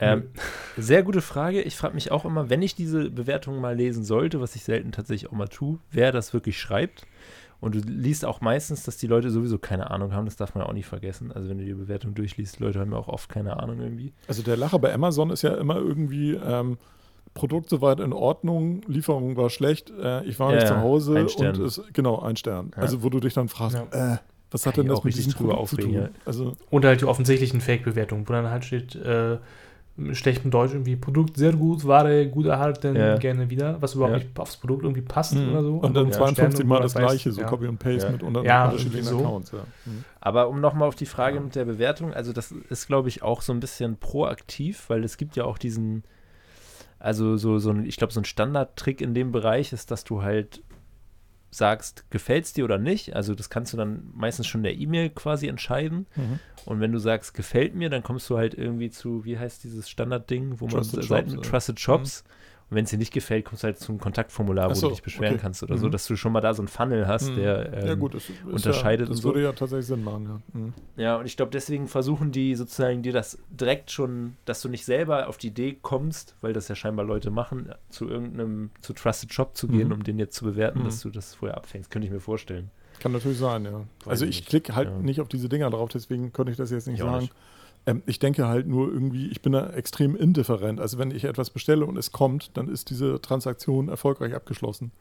Ähm, sehr gute Frage. Ich frage mich auch immer, wenn ich diese Bewertung mal lesen sollte, was ich selten tatsächlich auch mal tue, wer das wirklich schreibt. Und du liest auch meistens, dass die Leute sowieso keine Ahnung haben. Das darf man auch nicht vergessen. Also wenn du die Bewertung durchliest, Leute haben ja auch oft keine Ahnung irgendwie. Also der Lacher bei Amazon ist ja immer irgendwie ähm, Produkt soweit in Ordnung, Lieferung war schlecht, äh, ich war Ja, nicht ja, zu Hause ein Stern. und es, genau ein Stern. Ja. Also wo du dich dann fragst, äh, was hat Kann denn das auch mit richtig diesem drüber Produkt zu aufregen, tun? ja. Also Oder halt die offensichtlichen Fake-Bewertungen, wo dann halt steht, äh, im schlechten Deutsch irgendwie Produkt sehr gut, Ware gut erhalten, Ja. gerne wieder, was überhaupt Ja. nicht aufs Produkt irgendwie passt Mhm. oder so. und dann ja, 52 Sterne, Mal das gleiche, so ja. Copy und Paste Ja. mit unter Ja, unterschiedlichen so. Accounts. Ja. Mhm. Aber um nochmal auf die Frage Ja. mit der Bewertung, also das ist, glaube ich, auch so ein bisschen proaktiv, weil es gibt ja auch diesen, also so, so ein, ich glaube, so ein Standardtrick in dem Bereich ist, dass du halt sagst, gefällt es dir oder nicht. Also das kannst du dann meistens schon in der E-Mail quasi entscheiden. Mhm. Und wenn du sagst, gefällt mir, dann kommst du halt irgendwie zu, wie heißt dieses Standardding, wo man Trusted Seiten Shops, mit oder? Trusted Shops. Und wenn es dir nicht gefällt, kommst du halt zum Kontaktformular, wo so, du dich beschweren okay. kannst oder so, Mhm. dass du schon mal da so einen Funnel hast, Mhm. der ähm, ja, gut, das unterscheidet Ja, das und so. würde ja tatsächlich Sinn machen, ja. Mhm. Ja, und ich glaube, deswegen versuchen die sozusagen dir das direkt schon, dass du nicht selber auf die Idee kommst, weil das ja scheinbar Leute machen, zu irgendeinem, zu Trusted Shop zu gehen, Mhm. um den jetzt zu bewerten, Mhm. dass du das vorher abfängst. Könnte ich mir vorstellen. Kann natürlich sein, ja. also ich nicht. klicke halt Ja. nicht auf diese Dinger drauf, deswegen könnte ich das jetzt nicht Ich sagen. nicht. Ähm, ich denke halt nur irgendwie, ich bin da extrem indifferent. Also wenn ich etwas bestelle und es kommt, dann ist diese Transaktion erfolgreich abgeschlossen.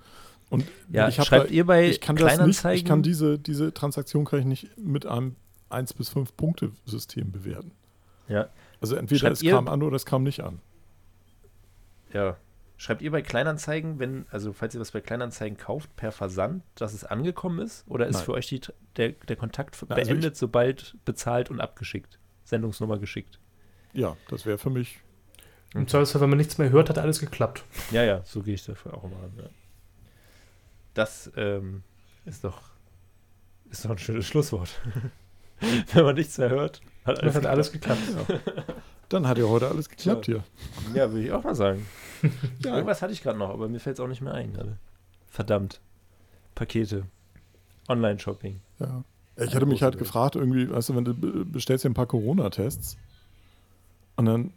Und Ja, ich schreibt da, ihr bei ich kann das nicht, Kleinanzeigen? ich kann diese, diese Transaktion kann ich nicht mit einem 1 bis 5 Punkte System bewerten. ja, Also entweder Schreibt es ihr- kam an oder es kam nicht an. ja. Schreibt ihr bei Kleinanzeigen, wenn, also falls ihr was bei Kleinanzeigen kauft, per Versand, dass es angekommen ist? Oder ist Nein. für euch die, der, der Kontakt Na, also beendet, sobald bezahlt und abgeschickt? Sendungsnummer geschickt. Ja, das wäre für mich. Im Zweifelsfall, wenn man nichts mehr hört, hat alles geklappt. Ja, ja, so gehe ich dafür auch immer an. Ja. Das ähm, ist doch ist doch ein schönes Schlusswort. <laughs> Wenn man nichts mehr hört, hat alles. hat alles geklappt. Dann hat ja heute alles geklappt hier. geklappt. Ja, würde ich auch mal sagen. <laughs> Ja, Irgendwas hatte ich gerade noch, aber mir fällt es auch nicht mehr ein gerade. Verdammt. Pakete. Online-Shopping. Ja. Ich hatte mich halt gefragt, irgendwie, weißt du, wenn du be- bestellst dir ein paar Corona-Tests und dann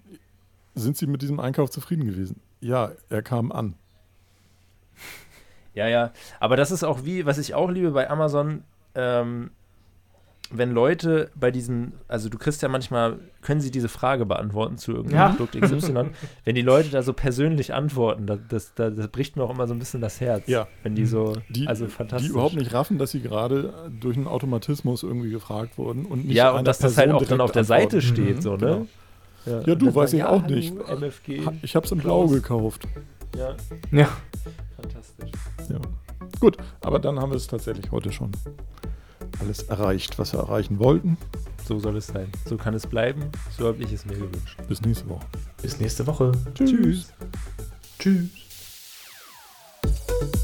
sind sie mit diesem Einkauf zufrieden gewesen. Ja, er kam an. Ja, ja. Aber das ist auch wie, was ich auch liebe bei Amazon, ähm, wenn Leute bei diesen, also du kriegst ja manchmal, können sie diese Frage beantworten zu irgendeinem Ja. Produkt XY, <laughs> wenn die Leute da so persönlich antworten, da- das, das, das bricht mir auch immer so ein bisschen das Herz. Ja. Wenn die so, Die, also die fantastisch. überhaupt nicht raffen, dass sie gerade durch einen Automatismus irgendwie gefragt wurden und nicht ja, und dass das halt Person auch dann auf der Seite antworten. steht, Mhm, so, genau. ne? Ja, und du, weiß ich auch hallo, nicht. MFG. Ich habe es im Blau gekauft. Ja, Ja. fantastisch. Ja. Gut, aber dann haben wir es tatsächlich heute schon alles erreicht, was wir erreichen wollten. So soll es sein. So kann es bleiben. So habe ich es mir gewünscht. Bis nächste Woche. Bis nächste Woche. Tschüss. Tschüss. Tschüss.